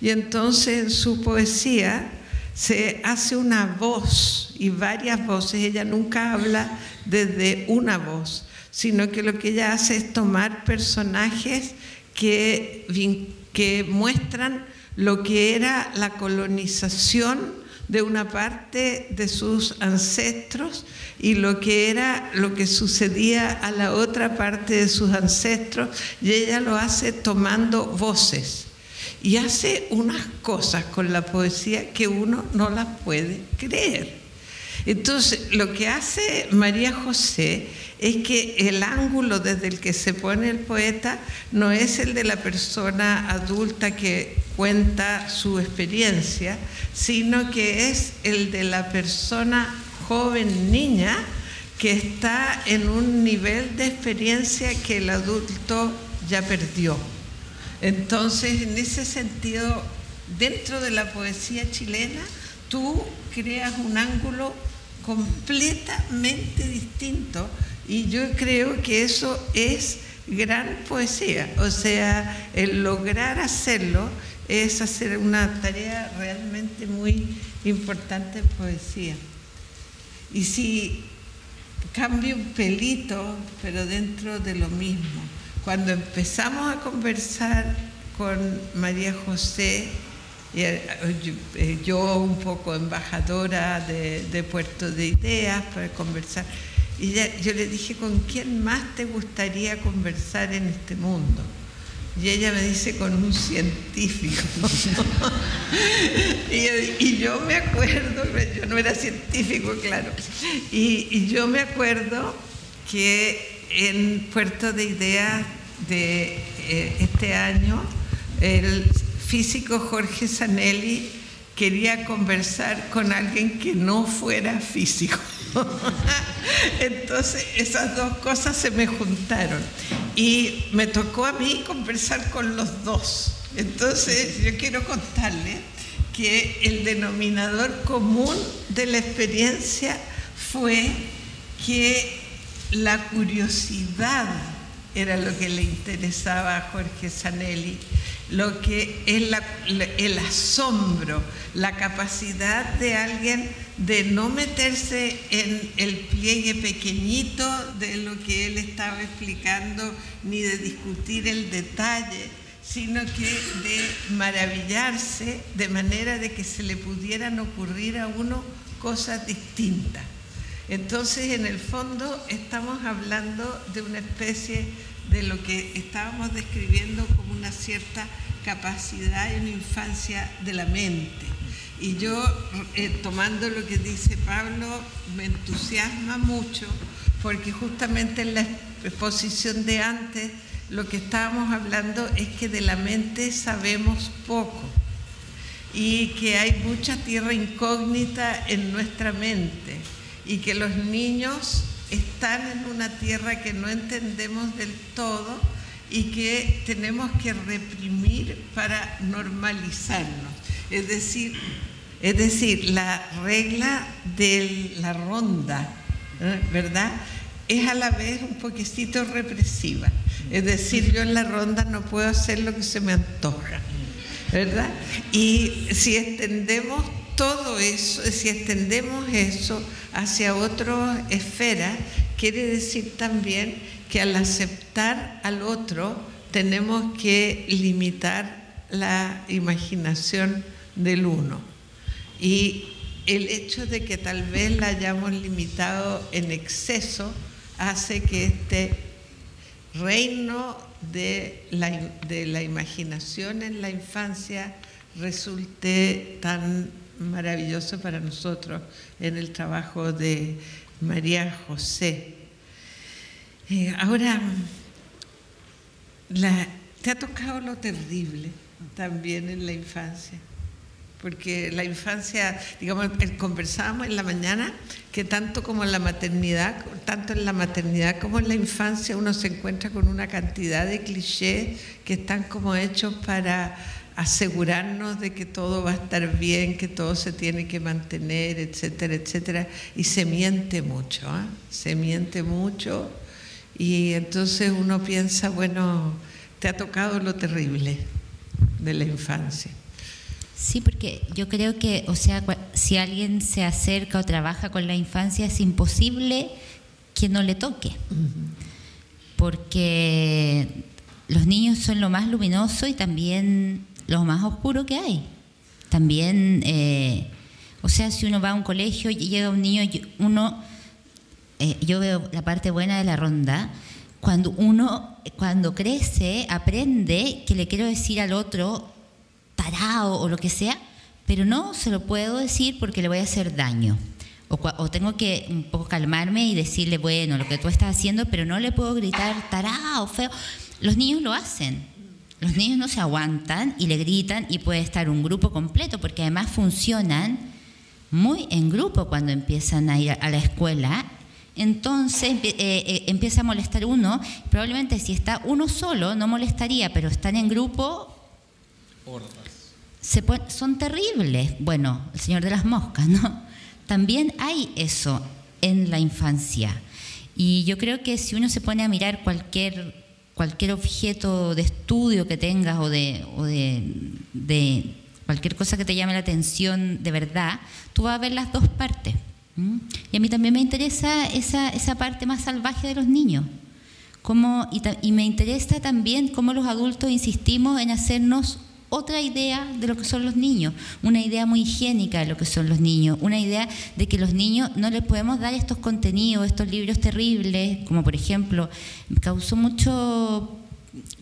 Y entonces en su poesía se hace una voz y varias voces. Ella nunca habla desde una voz, sino que lo que ella hace es tomar personajes que, muestran lo que era la colonización de una parte de sus ancestros y lo que era lo que sucedía a la otra parte de sus ancestros y ella lo hace tomando voces y hace unas cosas con la poesía que uno no las puede creer. Entonces, lo que hace María José es que el ángulo desde el que se pone el poeta no es el de la persona adulta que cuenta su experiencia, sino que es el de la persona joven niña que está en un nivel de experiencia que el adulto ya perdió. Entonces, en ese sentido, dentro de la poesía chilena, tú creas un ángulo completamente distinto y yo creo que eso es gran poesía. O sea, el lograr hacerlo es hacer una tarea realmente muy importante en poesía. Y si cambia un pelito, pero dentro de lo mismo. Cuando empezamos a conversar con María José, eh, yo un poco embajadora de, Puerto de Ideas para conversar, y yo le dije, ¿con quién más te gustaría conversar en este mundo? Y ella me dice con un científico. y, yo me acuerdo, yo no era científico, claro, y, yo me acuerdo que en Puerto de Ideas de eh, este año, el físico Jorge Zanelli quería conversar con alguien que no fuera físico. Entonces esas dos cosas se me juntaron y me tocó a mí conversar con los dos. Entonces yo quiero contarles que el denominador común de la experiencia fue que la curiosidad era lo que le interesaba a Jorge Zanelli lo que es el asombro, la capacidad de alguien de no meterse en el pliegue pequeñito de lo que él estaba explicando, ni de discutir el detalle, sino que de maravillarse de manera de que se le pudieran ocurrir a uno cosas distintas. Entonces, en el fondo, estamos hablando de una especie de lo que estábamos describiendo como una cierta capacidad una infancia de la mente. Y yo, eh, tomando lo que dice Pablo, me entusiasma mucho porque justamente en la exposición de antes lo que estábamos hablando es que de la mente sabemos poco y que hay mucha tierra incógnita en nuestra mente y que los niños están en una tierra que no entendemos del todo y que tenemos que reprimir para normalizarnos. Es decir, es decir, la regla de la ronda, ¿eh? ¿verdad? Es a la vez un poquitito represiva. Es decir, yo en la ronda no puedo hacer lo que se me antoja, ¿verdad? Y si extendemos todo eso, si extendemos eso hacia otra esfera, quiere decir también que al aceptar al otro tenemos que limitar la imaginación del uno. Y el hecho de que tal vez la hayamos limitado en exceso hace que este reino de la, de la imaginación en la infancia resulte tan maravilloso para nosotros en el trabajo de María José. Eh, ahora, te ha tocado lo terrible también en la infancia, porque la infancia, digamos, conversábamos en la mañana que tanto como en la maternidad, tanto en la maternidad como en la infancia uno se encuentra con una cantidad de clichés que están como hechos para asegurarnos de que todo va a estar bien, que todo se tiene que mantener, etcétera, etcétera. Y se miente mucho, ¿ah? se miente mucho. Y entonces uno piensa, bueno, te ha tocado lo terrible de la infancia. Sí, porque yo creo que, o sea, si alguien se acerca o trabaja con la infancia, es imposible que no le toque. Porque los niños son lo más luminoso y también lo más oscuro que hay. También, eh, o sea, si uno va a un colegio y llega un niño, uno, eh, yo veo la parte buena de la ronda, cuando uno, cuando crece, aprende que le quiero decir al otro tarao o lo que sea, pero no se lo puedo decir porque le voy a hacer daño. O, o, tengo que un poco calmarme y decirle, bueno, lo que tú estás haciendo, pero no le puedo gritar tarao, feo. Los niños lo hacen, los niños no se aguantan y le gritan y puede estar un grupo completo, porque además funcionan muy en grupo cuando empiezan a ir a la escuela. Entonces eh, eh, empieza a molestar uno. Probablemente si está uno solo no molestaría, pero están en grupo. Se son terribles. Bueno, el señor de las moscas, ¿no? También hay eso en la infancia. Y yo creo que si uno se pone a mirar cualquier cualquier objeto de estudio que tengas o de, o de, cualquier cosa que te llame la atención de verdad, tú vas a ver las dos partes. Y a mí también me interesa esa, esa parte más salvaje de los niños. Cómo, y, y me interesa también cómo los adultos insistimos en hacernos otra idea de lo que son los niños, una idea muy higiénica de lo que son los niños, una idea de que los niños no les podemos dar estos contenidos, estos libros terribles, como por ejemplo, causó mucho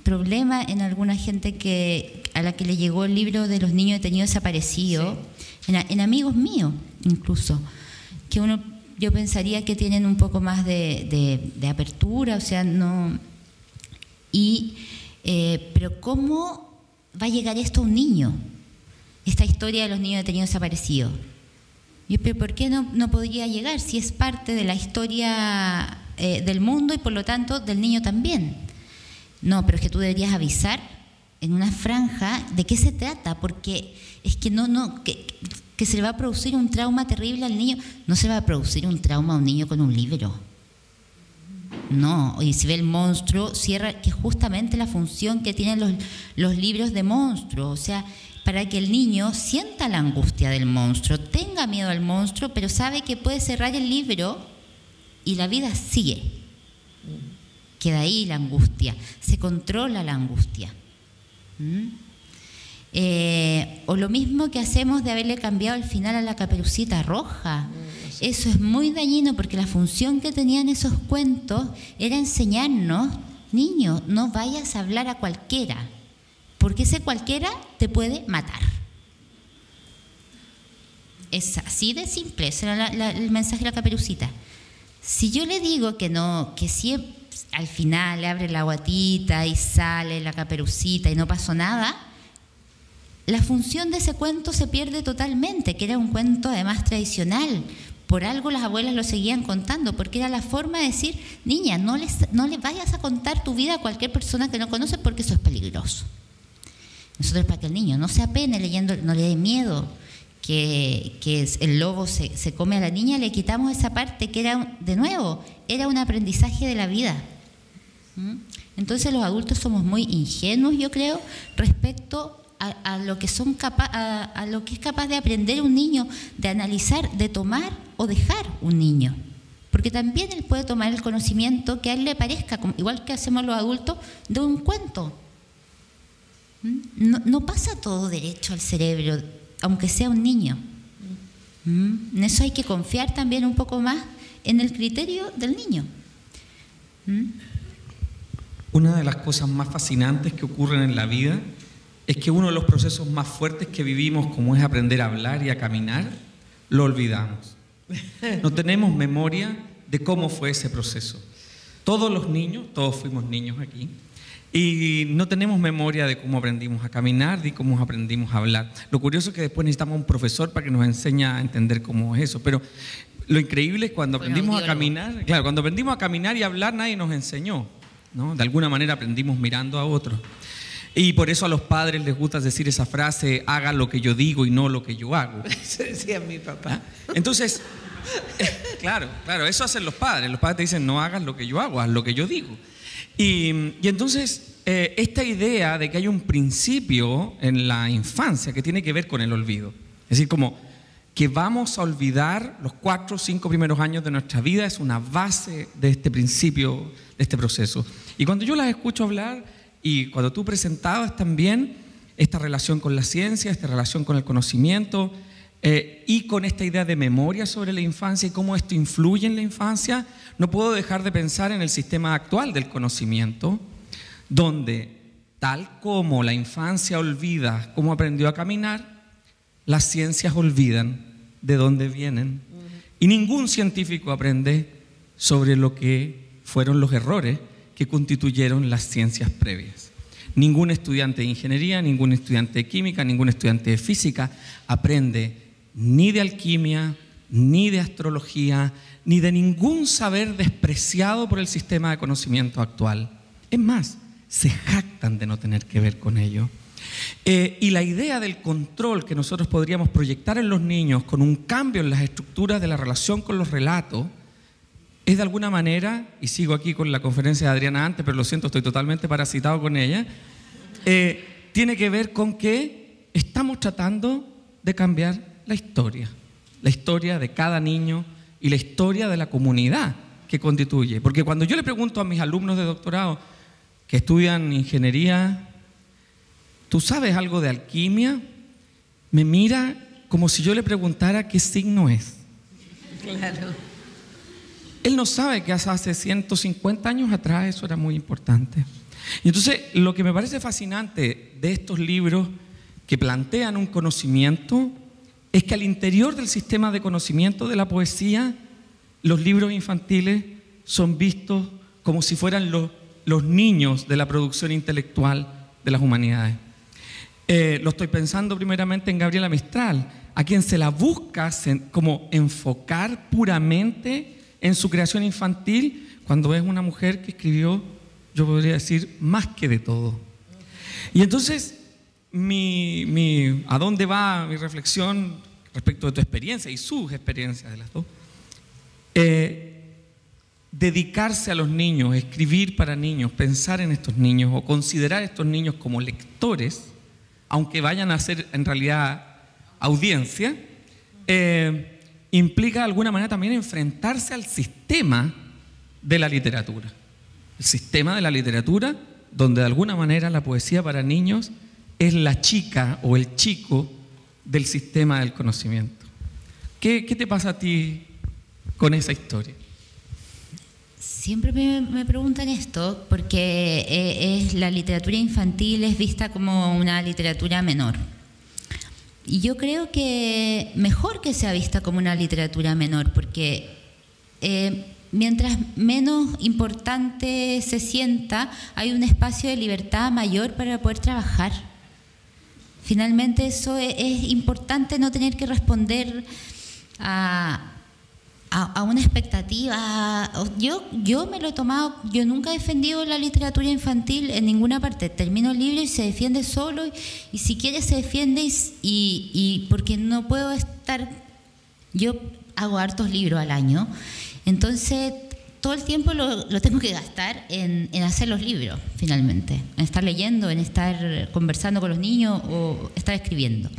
problema en alguna gente que a la que le llegó el libro de los niños detenidos desaparecidos, en, amigos míos incluso, que uno yo pensaría que tienen un poco más de, apertura, o sea, no... Y, eh, pero ¿cómo va a llegar esto a un niño? Esta historia de los niños detenidos desaparecidos. Y, pero ¿por qué no, no podría llegar si es parte de la historia eh, del mundo y por lo tanto del niño también? No, pero es que tú deberías avisar en una franja de qué se trata, porque es que no, no, que, que se le va a producir un trauma terrible al niño. No se va a producir un trauma a un niño con un libro. No, y si ve el monstruo, cierra, que justamente la función que tienen los, los libros de monstruo, o sea, para que el niño sienta la angustia del monstruo, tenga miedo al monstruo, pero sabe que puede cerrar el libro y la vida sigue. Queda ahí la angustia, se controla la angustia. ¿Mm? Eh, o lo mismo que hacemos de haberle cambiado el final a la caperucita roja. Eso es muy dañino porque la función que tenían esos cuentos era enseñarnos, niño, no vayas a hablar a cualquiera, porque ese cualquiera te puede matar. Es así de simple, ese era el mensaje de la caperucita. Si yo le digo que no, que si al final le abre la guatita y sale la caperucita y no pasó nada, la función de ese cuento se pierde totalmente, que era un cuento además tradicional. Por algo las abuelas lo seguían contando, porque era la forma de decir, niña, no, les, no le vayas a contar tu vida a cualquier persona que no conoces porque eso es peligroso. Nosotros para que el niño no se apene leyendo, no le dé miedo que, que el lobo se, se, come a la niña, le quitamos esa parte que era, de nuevo, era un aprendizaje de la vida. ¿Mm? Entonces los adultos somos muy ingenuos, yo creo, respecto a, lo que son a, lo que es capaz de aprender un niño, de analizar, de tomar o dejar un niño. Porque también él puede tomar el conocimiento que a él le parezca, igual que hacemos los adultos, de un cuento. ¿Mm? No, no pasa todo derecho al cerebro, aunque sea un niño. ¿Mm? En eso hay que confiar también un poco más en el criterio del niño. ¿Mm? Una de las cosas más fascinantes que ocurren en la vida es que uno de los procesos más fuertes que vivimos, como es aprender a hablar y a caminar, lo olvidamos. No tenemos memoria de cómo fue ese proceso. Todos los niños, todos fuimos niños aquí, y no tenemos memoria de cómo aprendimos a caminar, de cómo aprendimos a hablar. Lo curioso es que después necesitamos un profesor para que nos enseñe a entender cómo es eso. Pero lo increíble es cuando aprendimos a caminar, claro, cuando aprendimos a caminar y hablar nadie nos enseñó. ¿no? De alguna manera aprendimos mirando a otros. Y por eso a los padres les gusta decir esa frase, haga lo que yo digo y no lo que yo hago. Eso decía mi papá. ¿Ah? Entonces, claro, claro, eso hacen los padres. Los padres te dicen, no hagas lo que yo hago, haz lo que yo digo. Y, entonces, eh, esta idea de que hay un principio en la infancia que tiene que ver con el olvido. Es decir, como que vamos a olvidar los cuatro o cinco primeros años de nuestra vida es una base de este principio, de este proceso. Y cuando yo las escucho hablar, y cuando tú presentabas también esta relación con la ciencia, esta relación con el conocimiento eh, y con esta idea de memoria sobre la infancia y cómo esto influye en la infancia, no puedo dejar de pensar en el sistema actual del conocimiento, donde tal como la infancia olvida cómo aprendió a caminar, las ciencias olvidan de dónde vienen. Y ningún científico aprende sobre lo que fueron los errores que constituyeron las ciencias previas. Ningún estudiante de ingeniería, ningún estudiante de química, ningún estudiante de física aprende ni de alquimia, ni de astrología, ni de ningún saber despreciado por el sistema de conocimiento actual. Es más, se jactan de no tener que ver con ello. Eh, y la idea del control que nosotros podríamos proyectar en los niños con un cambio en las estructuras de la relación con los relatos, es de alguna manera, y sigo aquí con la conferencia de Adriana antes, pero lo siento, estoy totalmente parasitado con ella, eh, tiene que ver con que estamos tratando de cambiar la historia, la historia de cada niño y la historia de la comunidad que constituye. Porque cuando yo le pregunto a mis alumnos de doctorado que estudian ingeniería, ¿tú sabes algo de alquimia? Me mira como si yo le preguntara qué signo es. Claro. Él no sabe que hace 150 años atrás eso era muy importante. Y entonces lo que me parece fascinante de estos libros que plantean un conocimiento es que al interior del sistema de conocimiento de la poesía, los libros infantiles son vistos como si fueran los, niños de la producción intelectual de las humanidades. Eh, lo estoy pensando primeramente en Gabriela Mistral, a quien se la busca como enfocar puramente en su creación infantil, cuando es una mujer que escribió, yo podría decir, más que de todo. Y entonces, mi, ¿a dónde va mi reflexión respecto de tu experiencia y sus experiencias de las dos? Eh, dedicarse a los niños, escribir para niños, pensar en estos niños o considerar a estos niños como lectores, aunque vayan a ser en realidad audiencia, eh, implica de alguna manera también enfrentarse al sistema de la literatura. El sistema de la literatura donde de alguna manera la poesía para niños es la chica o el chico del sistema del conocimiento. ¿Qué, qué te pasa a ti con esa historia? Siempre me, preguntan esto porque eh, es, la literatura infantil es vista como una literatura menor. Y yo creo que mejor que sea vista como una literatura menor, porque eh, mientras menos importante se sienta, hay un espacio de libertad mayor para poder trabajar. Finalmente eso es importante no tener que responder a, a, una expectativa. Yo, yo me lo he tomado, yo nunca he defendido la literatura infantil en ninguna parte. Termino el libro y se defiende solo y, si quiere se defiende y, y, porque no puedo estar, yo hago hartos libros al año, entonces todo el tiempo lo, lo tengo que gastar en, en, hacer los libros, finalmente, en estar leyendo, en estar conversando con los niños o estar escribiendo.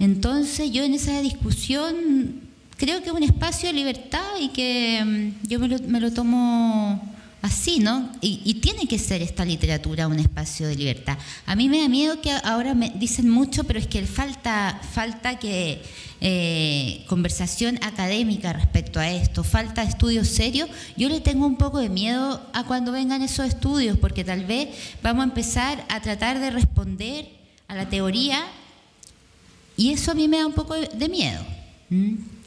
Entonces yo en esa discusión creo que es un espacio de libertad y que mm, yo me lo, me lo tomo así, ¿no? Y, tiene que ser esta literatura un espacio de libertad. A mí me da miedo que ahora me dicen mucho, pero es que falta, falta que eh, conversación académica respecto a esto, falta estudios serios. Yo le tengo un poco de miedo a cuando vengan esos estudios, porque tal vez vamos a empezar a tratar de responder a la teoría y eso a mí me da un poco de miedo.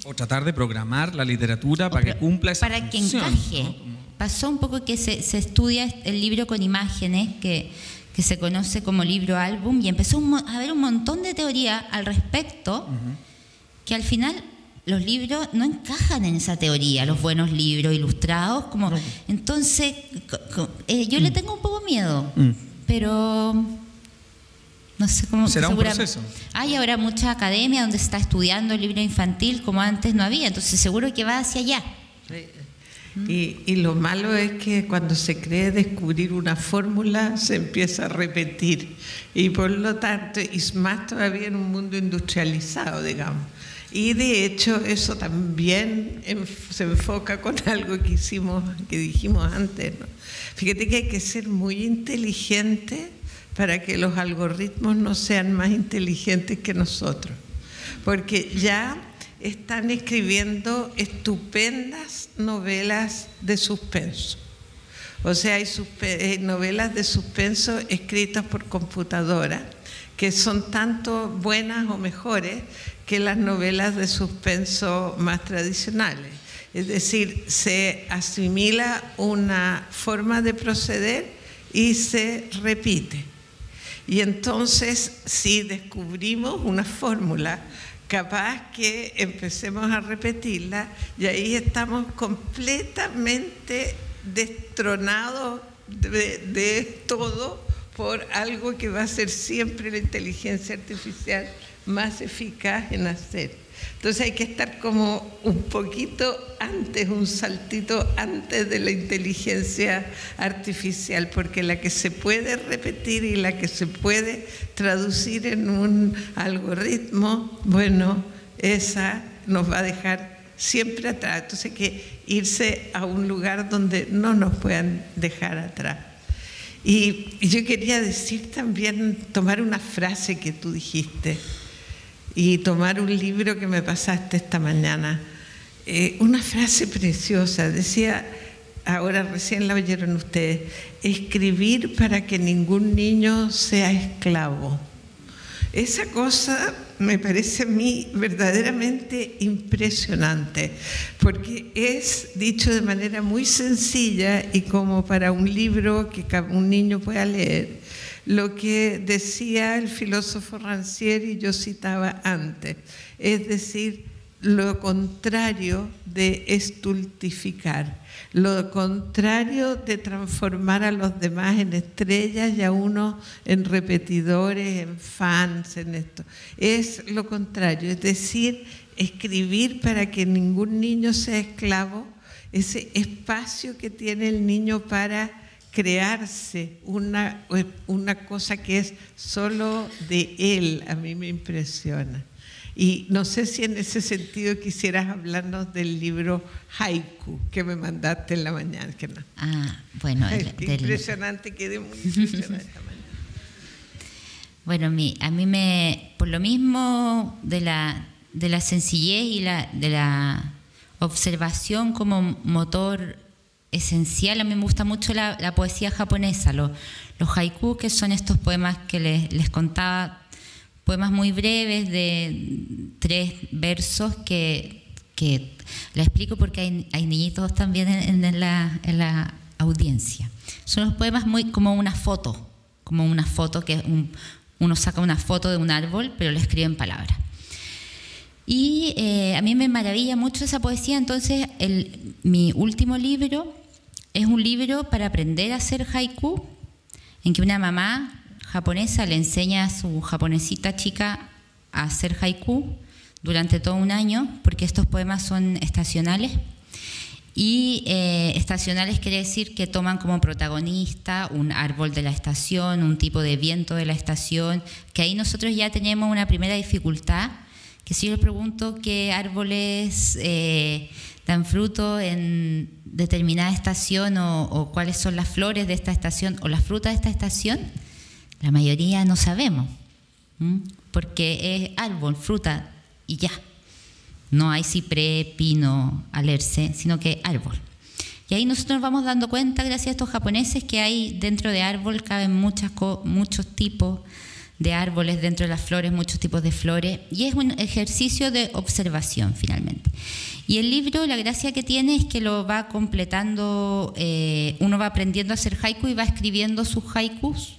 O tratar de programar la literatura para que cumpla esa Para que encaje. Pasó un poco que se, estudia el libro con imágenes, que, que, se conoce como libro álbum, y empezó a haber un montón de teoría al respecto, que al final los libros no encajan en esa teoría, los buenos libros ilustrados, como entonces eh, yo le mm. tengo un poco miedo, mm. pero no sé cómo. Será un proceso. Hay ahora mucha academia donde se está estudiando el libro infantil como antes no había, entonces seguro que va hacia allá. Y, y, lo malo es que cuando se cree descubrir una fórmula se empieza a repetir. Y por lo tanto, y más todavía en un mundo industrializado, digamos. Y de hecho eso también se enfoca con algo que hicimos, que dijimos antes. ¿no? Fíjate que hay que ser muy inteligente para que los algoritmos no sean más inteligentes que nosotros, porque ya están escribiendo estupendas novelas de suspenso. O sea, hay eh, novelas de suspenso escritas por computadora que son tanto buenas o mejores que las novelas de suspenso más tradicionales. Es decir, se asimila una forma de proceder y se repite. Y entonces, si descubrimos una fórmula, capaz que empecemos a repetirla y ahí estamos completamente destronados de, de, todo por algo que va a ser siempre la inteligencia artificial más eficaz en hacer. Entonces hay que estar como un poquito antes, un saltito antes de la inteligencia artificial, porque la que se puede repetir y la que se puede traducir en un algoritmo, bueno, esa nos va a dejar siempre atrás. Entonces hay que irse a un lugar donde no nos puedan dejar atrás. Y, yo quería decir también, tomar una frase que tú dijiste y tomar un libro que me pasaste esta mañana. Eh, una frase preciosa, decía, ahora recién la oyeron ustedes, escribir para que ningún niño sea esclavo. Esa cosa me parece a mí verdaderamente impresionante, porque es dicho de manera muy sencilla y como para un libro que un niño pueda leer, lo que decía el filósofo Rancière y yo citaba antes, es decir, lo contrario de estultificar, lo contrario de transformar a los demás en estrellas y a uno en repetidores, en fans, en esto. Es lo contrario, es decir, escribir para que ningún niño sea esclavo, ese espacio que tiene el niño para crearse una, una cosa que es solo de él, a mí me impresiona. Y no sé si en ese sentido quisieras hablarnos del libro Haiku que me mandaste en la mañana. Que no. Ah, bueno. impresionante, quedé muy mañana. Bueno, a mí me, por lo mismo de la, de la sencillez y la, de la observación como motor esencial, a mí me gusta mucho la, poesía japonesa, los, haiku, que son estos poemas que les, les contaba poemas muy breves de tres versos que, que la explico porque hay, hay niñitos también en, la, en, la, audiencia. Son los poemas muy como una foto, como una foto que uno saca una foto de un árbol, pero lo escribe en palabras. Y eh, a mí me maravilla mucho esa poesía, entonces mi último libro es un libro para aprender a hacer haiku, en que una mamá japonesa le enseña a su japonesita chica a hacer haiku durante todo un año, porque estos poemas son estacionales. Y eh, estacionales quiere decir que toman como protagonista un árbol de la estación, un tipo de viento de la estación, que ahí nosotros ya tenemos una primera dificultad, que si yo le pregunto qué árboles eh, dan fruto en determinada estación o, o, cuáles son las flores de esta estación o las frutas de esta estación, la mayoría no sabemos, porque es árbol, fruta y ya. No hay ciprés, pino, alerce, sino que árbol. Y ahí nosotros nos vamos dando cuenta, gracias a estos japoneses, que hay dentro de árbol caben muchas, muchos tipos de árboles, dentro de las flores, muchos tipos de flores, y es un ejercicio de observación finalmente. Y el libro, la gracia que tiene es que lo va completando, eh, uno va aprendiendo a hacer haiku y va escribiendo sus haikus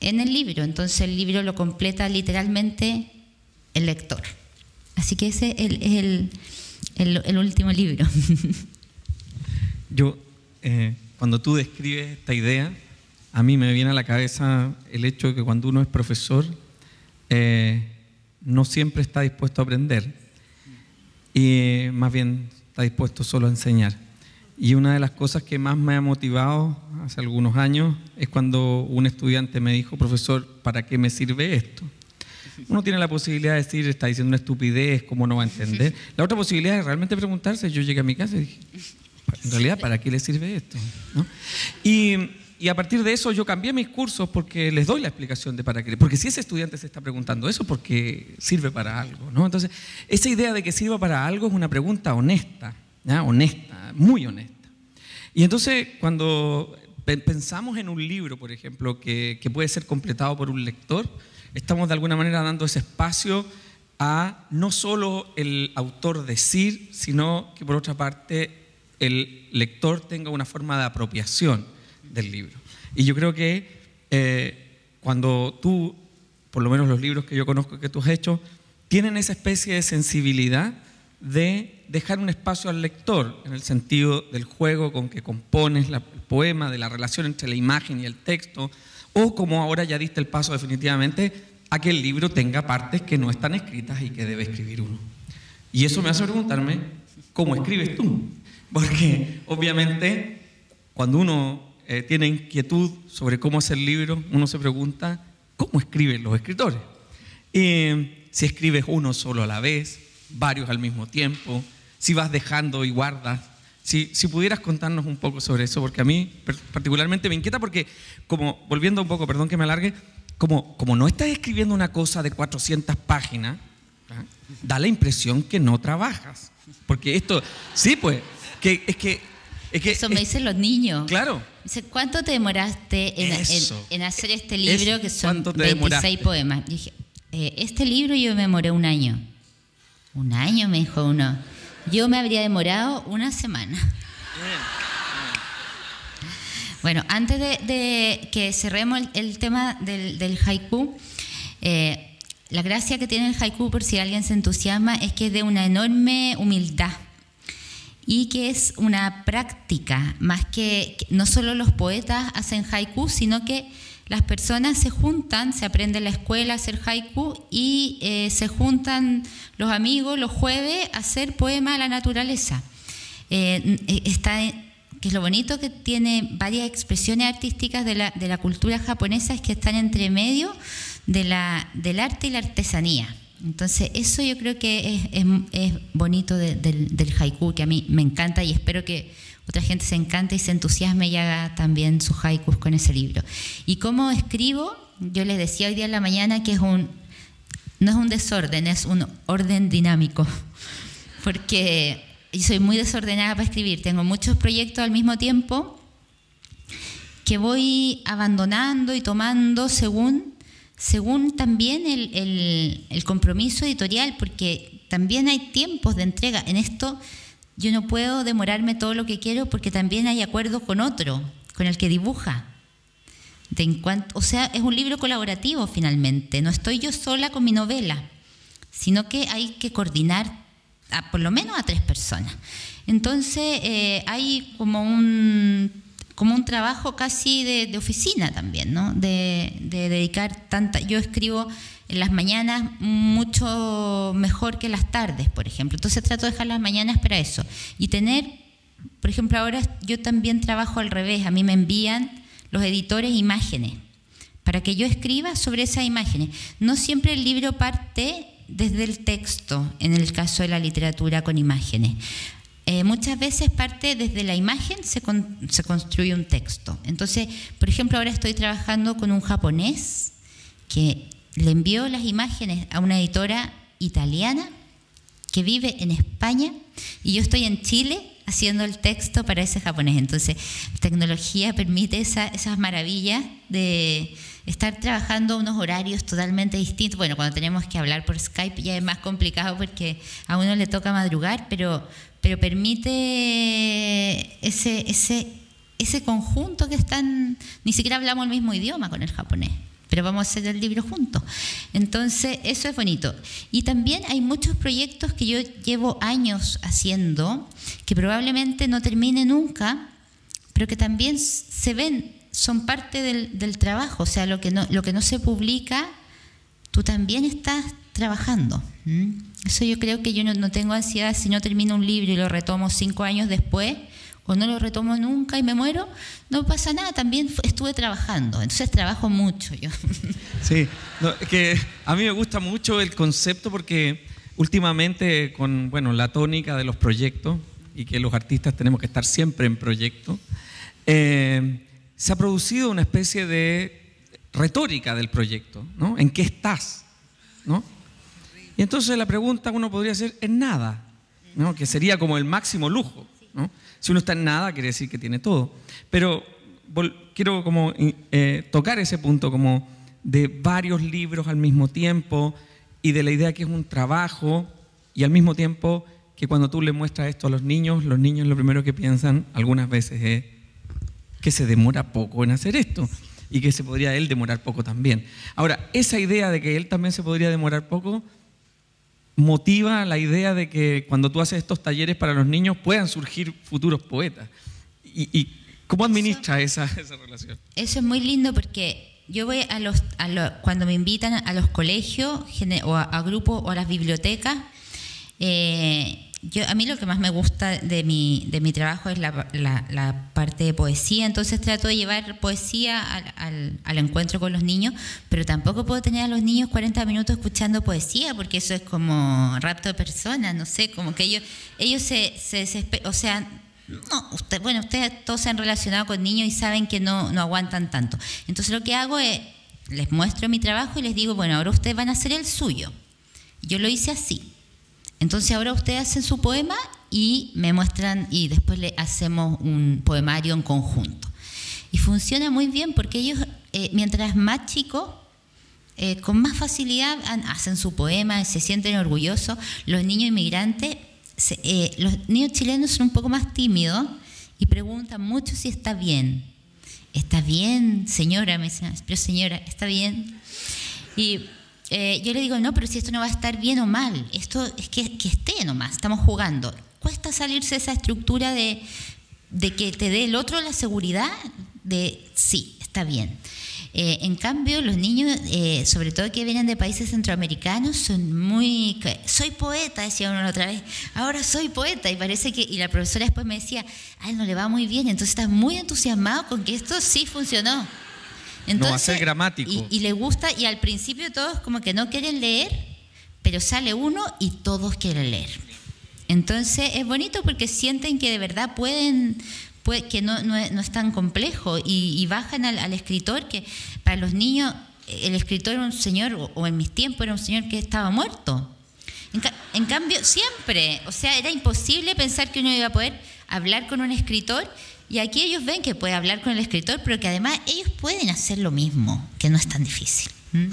en el libro. Entonces el libro lo completa literalmente el lector. Así que ese es el, último libro. Yo, eh, cuando tú describes esta idea, a mí me viene a la cabeza el hecho de que cuando uno es profesor, eh, no siempre está dispuesto a aprender y más bien está dispuesto solo a enseñar. Y una de las cosas que más me ha motivado hace algunos años es cuando un estudiante me dijo, profesor, ¿para qué me sirve esto? Uno tiene la posibilidad de decir, está diciendo una estupidez, ¿cómo no va a entender? La otra posibilidad es realmente preguntarse, yo llegué a mi casa y dije, en realidad, ¿para qué le sirve esto? Y, y, a partir de eso yo cambié mis cursos porque les doy la explicación de para qué. Porque si ese estudiante se está preguntando eso, porque sirve para algo. ¿no? Entonces, esa idea de que sirva para algo es una pregunta honesta honesta, muy honesta. Y entonces cuando pensamos en un libro, por ejemplo, que, puede ser completado por un lector, estamos de alguna manera dando ese espacio a no solo el autor decir, sino que por otra parte el lector tenga una forma de apropiación del libro. Y yo creo que eh, cuando tú, por lo menos los libros que yo conozco que tú has hecho, tienen esa especie de sensibilidad de dejar un espacio al lector, en el sentido del juego con que compones el poema, de la relación entre la imagen y el texto, o como ahora ya diste el paso definitivamente, a que el libro tenga partes que no están escritas y que debe escribir uno. Y eso me hace preguntarme, ¿cómo escribes tú? Porque obviamente cuando uno eh, tiene inquietud sobre cómo hacer el libro, uno se pregunta, ¿cómo escriben los escritores? Y si escribes uno solo a la vez, varios al mismo tiempo, si vas dejando y guardas. Si, si pudieras contarnos un poco sobre eso, porque a mí particularmente me inquieta porque, como, volviendo un poco, perdón que me alargue, como, como no estás escribiendo una cosa de 400 páginas, ¿ah? da la impresión que no trabajas. Porque esto, sí, pues, que es que... Es que Eso me dicen los niños. Claro. Dice, ¿cuánto te demoraste en, en, hacer este libro que son 26 poemas? dije, eh, este libro yo me demoré un año. Un año, me dijo uno. Yo me habría demorado una semana. Bueno, antes de, que cerremos el, tema del, haiku, eh, la gracia que tiene el haiku, por si alguien se entusiasma, es que es de una enorme humildad y que es una práctica, más que no solo los poetas hacen haiku, sino que las personas se juntan, se aprende en la escuela a hacer haiku y eh, se juntan los amigos los jueves a hacer poema a la naturaleza. Eh, está que es lo bonito que tiene varias expresiones artísticas de la, de la cultura japonesa, es que están entre medio de la, del arte y la artesanía. Entonces, eso yo creo que es, es, bonito del, del, haiku, que a mí me encanta y espero que otra gente se encante y se entusiasme y haga también sus haikus con ese libro. Y cómo escribo, yo les decía hoy día en la mañana que es un, no es un desorden, es un orden dinámico, porque soy muy desordenada para escribir, tengo muchos proyectos al mismo tiempo que voy abandonando y tomando según, según también el, el, compromiso editorial, porque también hay tiempos de entrega. En esto yo no puedo demorarme todo lo que quiero porque también hay acuerdos con otro, con el que dibuja. De en cuanto, o sea, es un libro colaborativo finalmente, no estoy yo sola con mi novela, sino que hay que coordinar por lo menos a tres personas. Entonces eh, hay como un, como un trabajo casi de, oficina también, ¿no? De, dedicar tanta... Yo escribo en las mañanas mucho mejor que las tardes, por ejemplo. Entonces trato de dejar las mañanas para eso. Y tener, por ejemplo, ahora yo también trabajo al revés. A mí me envían los editores imágenes para que yo escriba sobre esas imágenes. No siempre el libro parte desde el texto, en el caso de la literatura con imágenes. Eh, muchas veces parte desde la imagen se, se, construye un texto. Entonces, por ejemplo, ahora estoy trabajando con un japonés que le envió las imágenes a una editora italiana que vive en España y yo estoy en Chile haciendo el texto para ese japonés. Entonces, tecnología permite esas maravillas de estar trabajando unos horarios totalmente distintos. Bueno, cuando tenemos que hablar por Skype ya es más complicado porque a uno le toca madrugar, pero, pero permite ese, ese, ese conjunto que están, ni siquiera hablamos el mismo idioma con el japonés pero vamos a hacer el libro juntos. Entonces, eso es bonito. Y también hay muchos proyectos que yo llevo años haciendo, que probablemente no termine nunca, pero que también se ven son parte del, trabajo, o sea, lo que, no, lo que no se publica, tú también estás trabajando. Eso yo creo que yo no, tengo ansiedad si no termino un libro y lo retomo cinco años después, o no lo retomo nunca y me muero, no pasa nada, también estuve trabajando, entonces trabajo mucho yo. Sí, que a mí me gusta mucho el concepto porque últimamente con bueno, la tónica de los proyectos y que los artistas tenemos que estar siempre en proyecto, eh, se ha producido una especie de retórica del proyecto, ¿no? ¿En qué estás? ¿no? Y entonces la pregunta uno podría hacer, en nada, ¿no? que sería como el máximo lujo. ¿no? Si uno está en nada, quiere decir que tiene todo. Pero quiero como eh, tocar ese punto como de varios libros al mismo tiempo y de la idea que es un trabajo y al mismo tiempo que cuando tú le muestras esto a los niños, los niños lo primero que piensan algunas veces es, que se demora poco en hacer esto y que se podría él demorar poco también. Ahora, esa idea de que él también se podría demorar poco motiva la idea de que cuando tú haces estos talleres para los niños puedan surgir futuros poetas. ¿Y, cómo administra esa, esa, relación? Eso es muy lindo porque yo voy a los, cuando me invitan a los colegios o a, grupos o a las bibliotecas, eh, yo, a mí lo que más me gusta de mi, de mi trabajo es la, la, parte de poesía, entonces trato de llevar poesía al, al, encuentro con los niños, pero tampoco puedo tener a los niños 40 minutos escuchando poesía, porque eso es como rapto de personas, no sé, como que ellos, ellos se, se desesperan, o sea, no, usted, bueno, ustedes todos se han relacionado con niños y saben que no, no aguantan tanto. Entonces lo que hago es, les muestro mi trabajo y les digo, bueno, ahora ustedes van a hacer el suyo. Yo lo hice así. Entonces ahora ustedes hacen su poema y me muestran y después le hacemos un poemario en conjunto. Y funciona muy bien porque ellos, eh, mientras más chicos, eh, con más facilidad hacen su poema, se sienten orgullosos. Los niños inmigrantes, eh, los niños chilenos son un poco más tímidos y preguntan mucho si está bien. ¿Está bien, señora? Me dicen, pero señora, ¿está bien? Y eh, yo le digo, no, pero si esto no va a estar bien o mal, esto es que, que esté nomás, estamos jugando. Cuesta salirse esa estructura de, de que te dé el otro la seguridad de sí, está bien. Eh, en cambio, los niños, eh, sobre todo que vienen de países centroamericanos, son muy... Soy poeta, decía uno otra vez. Ahora soy poeta. Y parece que... Y la profesora después me decía, a él no le va muy bien. Entonces está muy entusiasmado con que esto sí funcionó. Entonces, no va a ser gramático. Y, le gusta, y al principio todos como que no quieren leer, pero sale uno y todos quieren leer. Entonces es bonito porque sienten que de verdad pueden, que no, no, es, tan complejo y, bajan al, escritor que para los niños el escritor era un señor, o, en mis tiempos era un señor que estaba muerto. En, en, cambio, siempre, o sea, era imposible pensar que uno iba a poder hablar con un escritor y aquí ellos ven que puede hablar con el escritor, pero que además ellos pueden hacer lo mismo, que no es tan difícil. ¿Mm?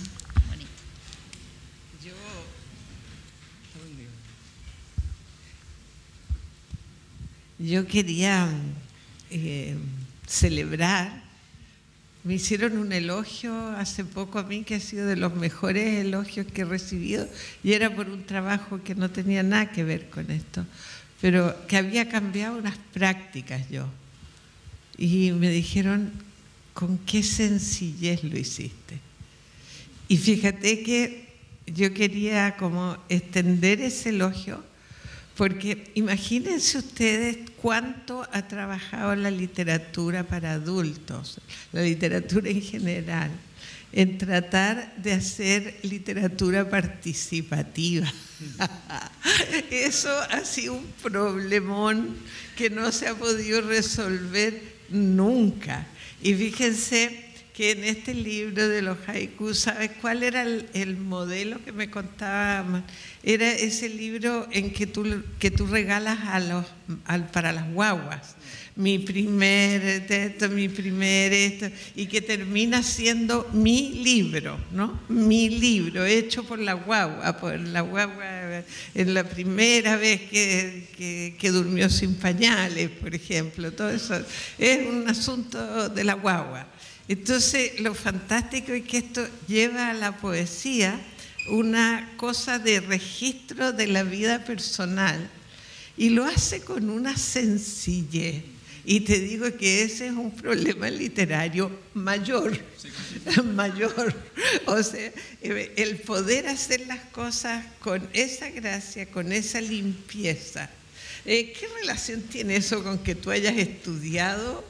Yo, quería eh, celebrar, me hicieron un elogio hace poco a mí que ha sido de los mejores elogios que he recibido y era por un trabajo que no tenía nada que ver con esto, pero que había cambiado unas prácticas yo y me dijeron, con qué sencillez lo hiciste. Y fíjate que yo quería como extender ese elogio, porque imagínense ustedes cuánto ha trabajado la literatura para adultos, la literatura en general, en tratar de hacer literatura participativa. Eso ha sido un problemón que no se ha podido resolver nunca. Y fíjense que en este libro de los haikus, ¿sabes cuál era el, modelo que me contaba? Era ese libro en que tú, que tú regalas para las guaguas mi primer esto, mi primer esto, y que termina siendo mi libro, ¿no? Mi libro, hecho por la guagua, por la guagua en la primera vez que, que, durmió sin pañales, por ejemplo, todo eso es un asunto de la guagua. Entonces, lo fantástico es que esto lleva a la poesía una cosa de registro de la vida personal y lo hace con una sencillez y te digo que ese es un problema literario mayor, mayor. O sea, el poder hacer las cosas con esa gracia, con esa limpieza. Eh, ¿Qué relación tiene eso con que tú hayas estudiado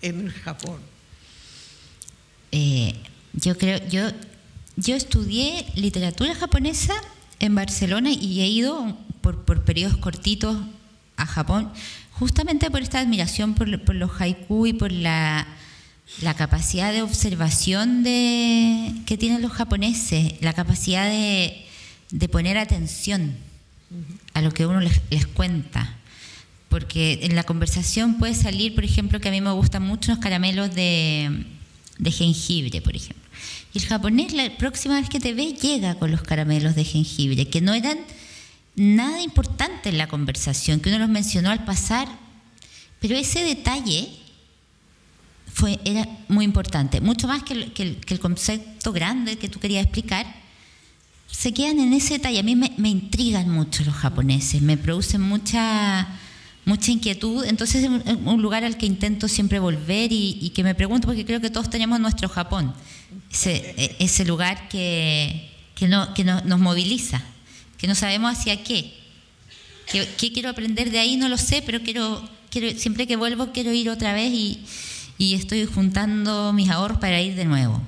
en Japón? Eh, yo creo, yo, yo estudié literatura japonesa en Barcelona y he ido por, por periodos cortitos a Japón justamente por esta admiración por, los haiku y por la, capacidad de observación de, que tienen los japoneses, la capacidad de, poner atención a lo que uno les, cuenta. Porque en la conversación puede salir, por ejemplo, que a mí me gustan mucho los caramelos de, de jengibre, por ejemplo. Y el japonés, la próxima vez que te ve, llega con los caramelos de jengibre, que no eran nada importante en la conversación, que uno los mencionó al pasar, pero ese detalle fue, era muy importante, mucho más que el, concepto grande que tú querías explicar, se quedan en ese detalle. A mí me, intrigan mucho los japoneses, me producen mucha, mucha inquietud, entonces es un, lugar al que intento siempre volver y, que me pregunto, porque creo que todos tenemos nuestro Japón, ese, ese lugar que, que, no, nos moviliza que no sabemos hacia qué. ¿Qué, quiero aprender de ahí? No lo sé, pero quiero, quiero siempre que vuelvo quiero ir otra vez y, estoy juntando mis ahorros para ir de nuevo.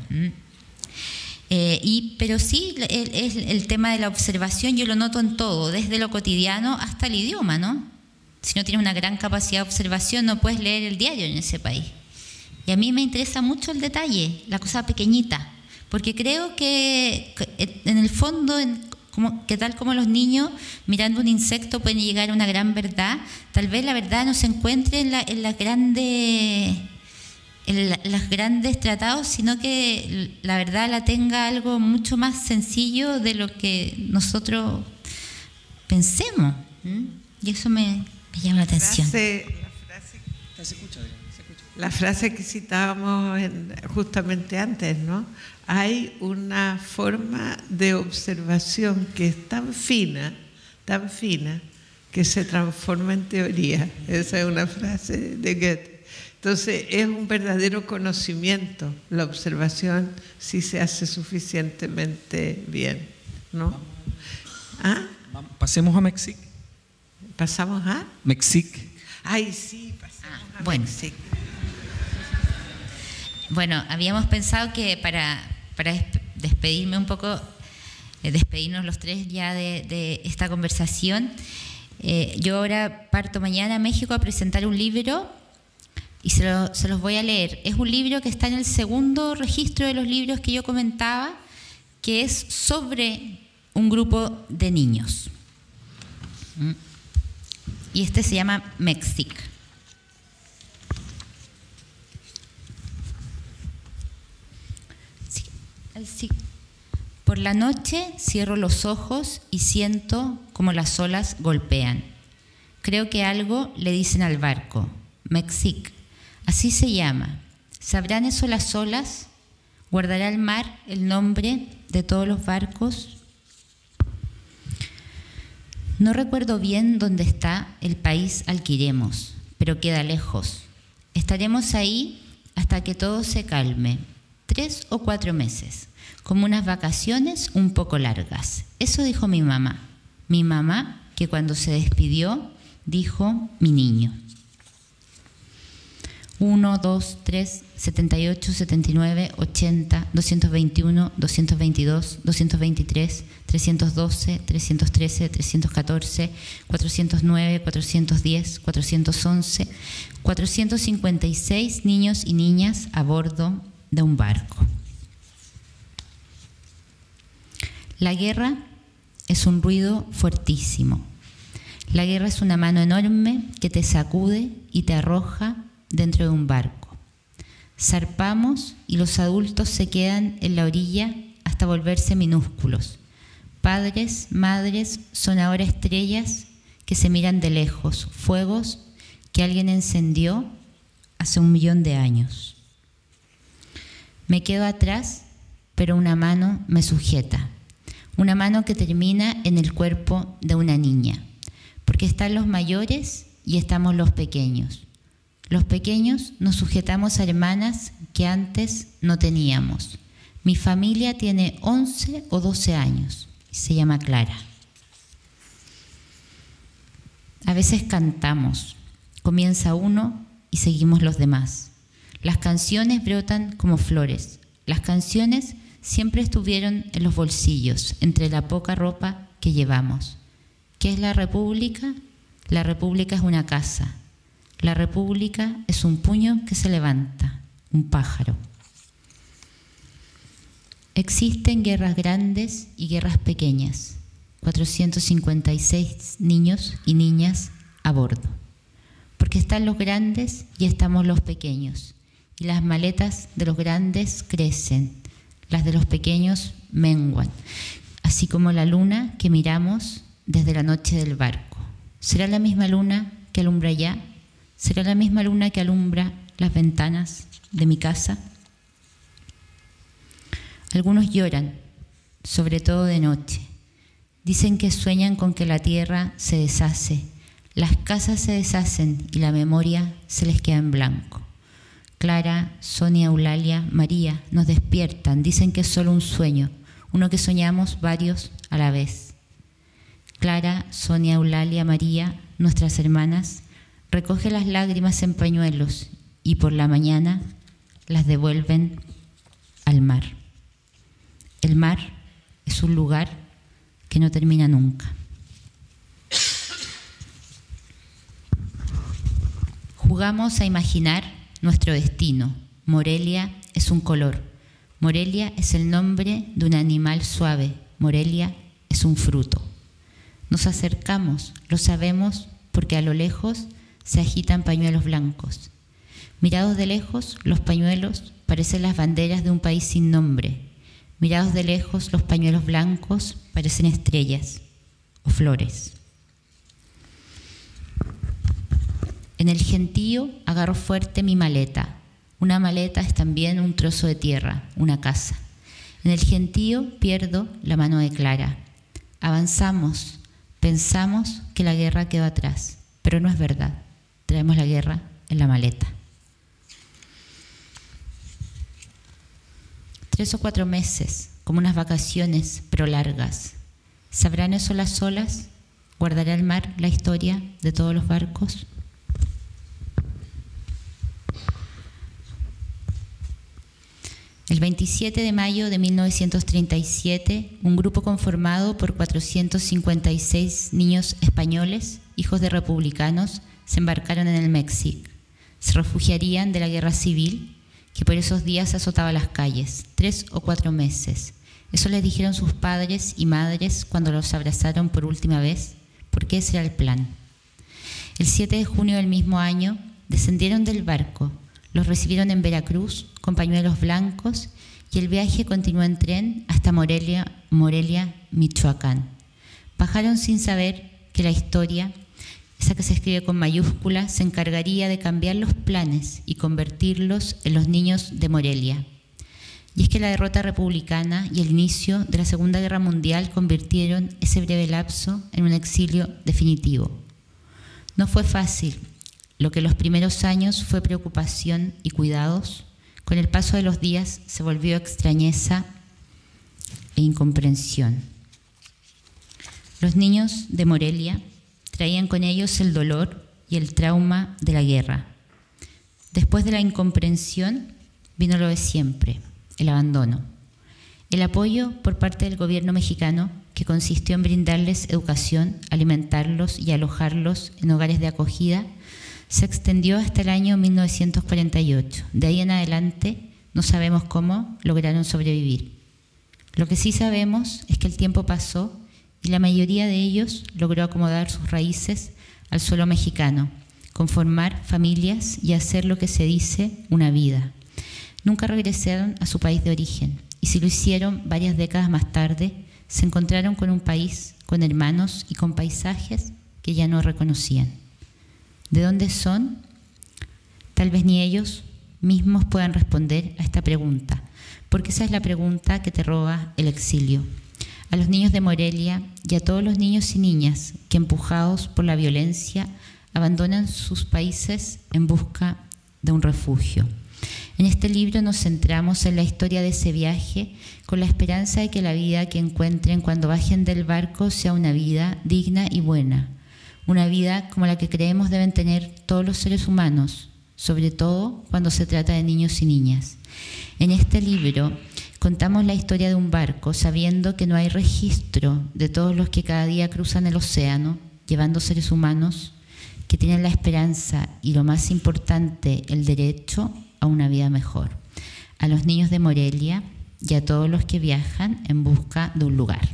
Eh, y, pero sí, el, el, tema de la observación yo lo noto en todo, desde lo cotidiano hasta el idioma, ¿no? Si no tienes una gran capacidad de observación, no puedes leer el diario en ese país. Y a mí me interesa mucho el detalle, la cosa pequeñita, porque creo que en el fondo, como, que tal como los niños mirando un insecto pueden llegar a una gran verdad, tal vez la verdad no se encuentre en, la, en las grandes en los grandes tratados, sino que la verdad la tenga algo mucho más sencillo de lo que nosotros pensemos. Y eso me, llama la atención. la, frase, que citábamos justamente antes, ¿no? Hay una forma de observación que es tan fina, tan fina, que se transforma en teoría. Esa es una frase de Goethe. Entonces es un verdadero conocimiento la observación si se hace suficientemente bien, ¿no? ¿Ah? Pasemos a Mexic. ¿Pasamos a? Mexic. Ay, sí, pasamos ah, a bueno. Bueno, habíamos pensado que para, para despedirme un poco, eh, despedirnos los tres ya de, esta conversación, eh, yo ahora parto mañana a México a presentar un libro y se, los voy a leer. Es un libro que está en el segundo registro de los libros que yo comentaba, que es sobre un grupo de niños. ¿Mm? Y este se llama Mexic. Por la noche cierro los ojos y siento como las olas golpean. Creo que algo le dicen al barco, Mexic, Así se llama. ¿Sabrán eso las olas? ¿Guardará el mar el nombre de todos los barcos? No recuerdo bien dónde está el país al que iremos, pero queda lejos. Estaremos ahí hasta que todo se calme, tres o cuatro meses, como unas vacaciones un poco largas. Eso dijo mi mamá. Mi mamá, que cuando se despidió, dijo mi niño. 1, 2, 3, 78, 79, 80, 221, 222, 223, 312, 313, 314, 409, 410, 411, 456 niños y niñas a bordo de un barco. La guerra es un ruido fuertísimo. La guerra es una mano enorme que te sacude y te arroja dentro de un barco. Zarpamos y los adultos se quedan en la orilla hasta volverse minúsculos. Padres, madres son ahora estrellas que se miran de lejos, fuegos que alguien encendió hace un millón de años. Me quedo atrás, pero una mano me sujeta, una mano que termina en el cuerpo de una niña, porque están los mayores y estamos los pequeños. Los pequeños nos sujetamos a hermanas que antes no teníamos. Mi familia tiene 11 o 12 años se llama Clara. A veces cantamos, comienza uno y seguimos los demás. Las canciones brotan como flores. Las canciones siempre estuvieron en los bolsillos, entre la poca ropa que llevamos. ¿Qué es la República? La República es una casa, la república es un puño que se levanta, un pájaro. Existen guerras grandes y guerras pequeñas. 456 niños y niñas a bordo. Porque están los grandes y estamos los pequeños. Y las maletas de los grandes crecen, las de los pequeños menguan. Así como la luna que miramos desde la noche del barco. ¿Será la misma luna que alumbra ya? ¿Será la misma luna que alumbra las ventanas de mi casa? Algunos lloran, sobre todo de noche. Dicen que sueñan con que la tierra se deshace, las casas se deshacen y la memoria se les queda en blanco. Clara, Sonia, Eulalia, María nos despiertan, dicen que es solo un sueño, uno que soñamos varios a la vez. Clara, Sonia, Eulalia, María, nuestras hermanas, recoge las lágrimas en pañuelos y por la mañana las devuelven al mar. El mar es un lugar que no termina nunca. Jugamos a imaginar nuestro destino. Morelia es un color. Morelia es el nombre de un animal suave. Morelia es un fruto. Nos acercamos, lo sabemos porque a lo lejos se agitan pañuelos blancos. Mirados de lejos, los pañuelos parecen las banderas de un país sin nombre. Mirados de lejos, los pañuelos blancos parecen estrellas o flores. En el gentío agarro fuerte mi maleta. Una maleta es también un trozo de tierra, una casa. En el gentío pierdo la mano de Clara. Avanzamos, pensamos que la guerra quedó atrás, pero no es verdad. Traemos la guerra en la maleta. Tres o cuatro meses, como unas vacaciones, pero largas. ¿Sabrán eso las olas? ¿Guardará el mar la historia de todos los barcos? El 27 de mayo de 1937, un grupo conformado por 456 niños españoles, hijos de republicanos, se embarcaron en el México. Se refugiarían de la guerra civil que por esos días azotaba las calles, tres o cuatro meses. Eso les dijeron sus padres y madres cuando los abrazaron por última vez, porque ese era el plan. El 7 de junio del mismo año descendieron del barco los recibieron en Veracruz con pañuelos blancos y el viaje continuó en tren hasta Morelia, Morelia, Michoacán. Bajaron sin saber que la historia, esa que se escribe con mayúscula, se encargaría de cambiar los planes y convertirlos en los niños de Morelia. Y es que la derrota republicana y el inicio de la Segunda Guerra Mundial convirtieron ese breve lapso en un exilio definitivo. No fue fácil, lo que en los primeros años fue preocupación y cuidados, con el paso de los días se volvió extrañeza e incomprensión. Los niños de Morelia traían con ellos el dolor y el trauma de la guerra. Después de la incomprensión vino lo de siempre, el abandono. El apoyo por parte del gobierno mexicano, que consistió en brindarles educación, alimentarlos y alojarlos en hogares de acogida, se extendió hasta el año 1948. De ahí en adelante no sabemos cómo lograron sobrevivir. Lo que sí sabemos es que el tiempo pasó y la mayoría de ellos logró acomodar sus raíces al suelo mexicano, conformar familias y hacer lo que se dice una vida. Nunca regresaron a su país de origen y si lo hicieron varias décadas más tarde, se encontraron con un país, con hermanos y con paisajes que ya no reconocían de dónde son, tal vez ni ellos mismos puedan responder a esta pregunta, porque esa es la pregunta que te roba el exilio. A los niños de Morelia y a todos los niños y niñas que empujados por la violencia abandonan sus países en busca de un refugio. En este libro nos centramos en la historia de ese viaje con la esperanza de que la vida que encuentren cuando bajen del barco sea una vida digna y buena, una vida como la que creemos deben tener todos los seres humanos, sobre todo cuando se trata de niños y niñas. En este libro contamos la historia de un barco sabiendo que no hay registro de todos los que cada día cruzan el océano llevando seres humanos que tienen la esperanza y lo más importante, el derecho a una vida mejor. A los niños de Morelia y a todos los que viajan en busca de un lugar.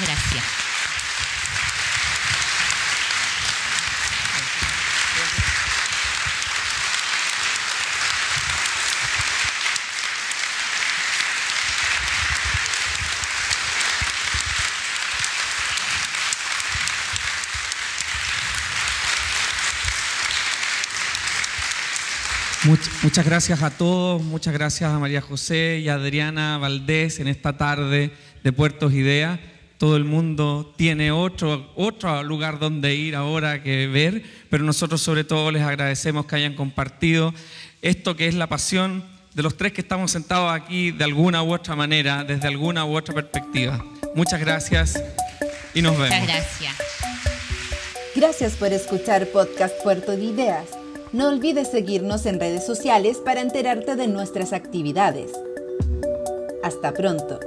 gracias. Muchas gracias a todos, muchas gracias a María José y a Adriana Valdés en esta tarde de Puertos Ideas. Todo el mundo tiene otro, otro lugar donde ir ahora que ver, pero nosotros sobre todo les agradecemos que hayan compartido esto que es la pasión de los tres que estamos sentados aquí de alguna u otra manera, desde alguna u otra perspectiva. Muchas gracias y nos vemos. Muchas gracias. Gracias por escuchar Podcast Puerto de Ideas. No olvides seguirnos en redes sociales para enterarte de nuestras actividades. Hasta pronto.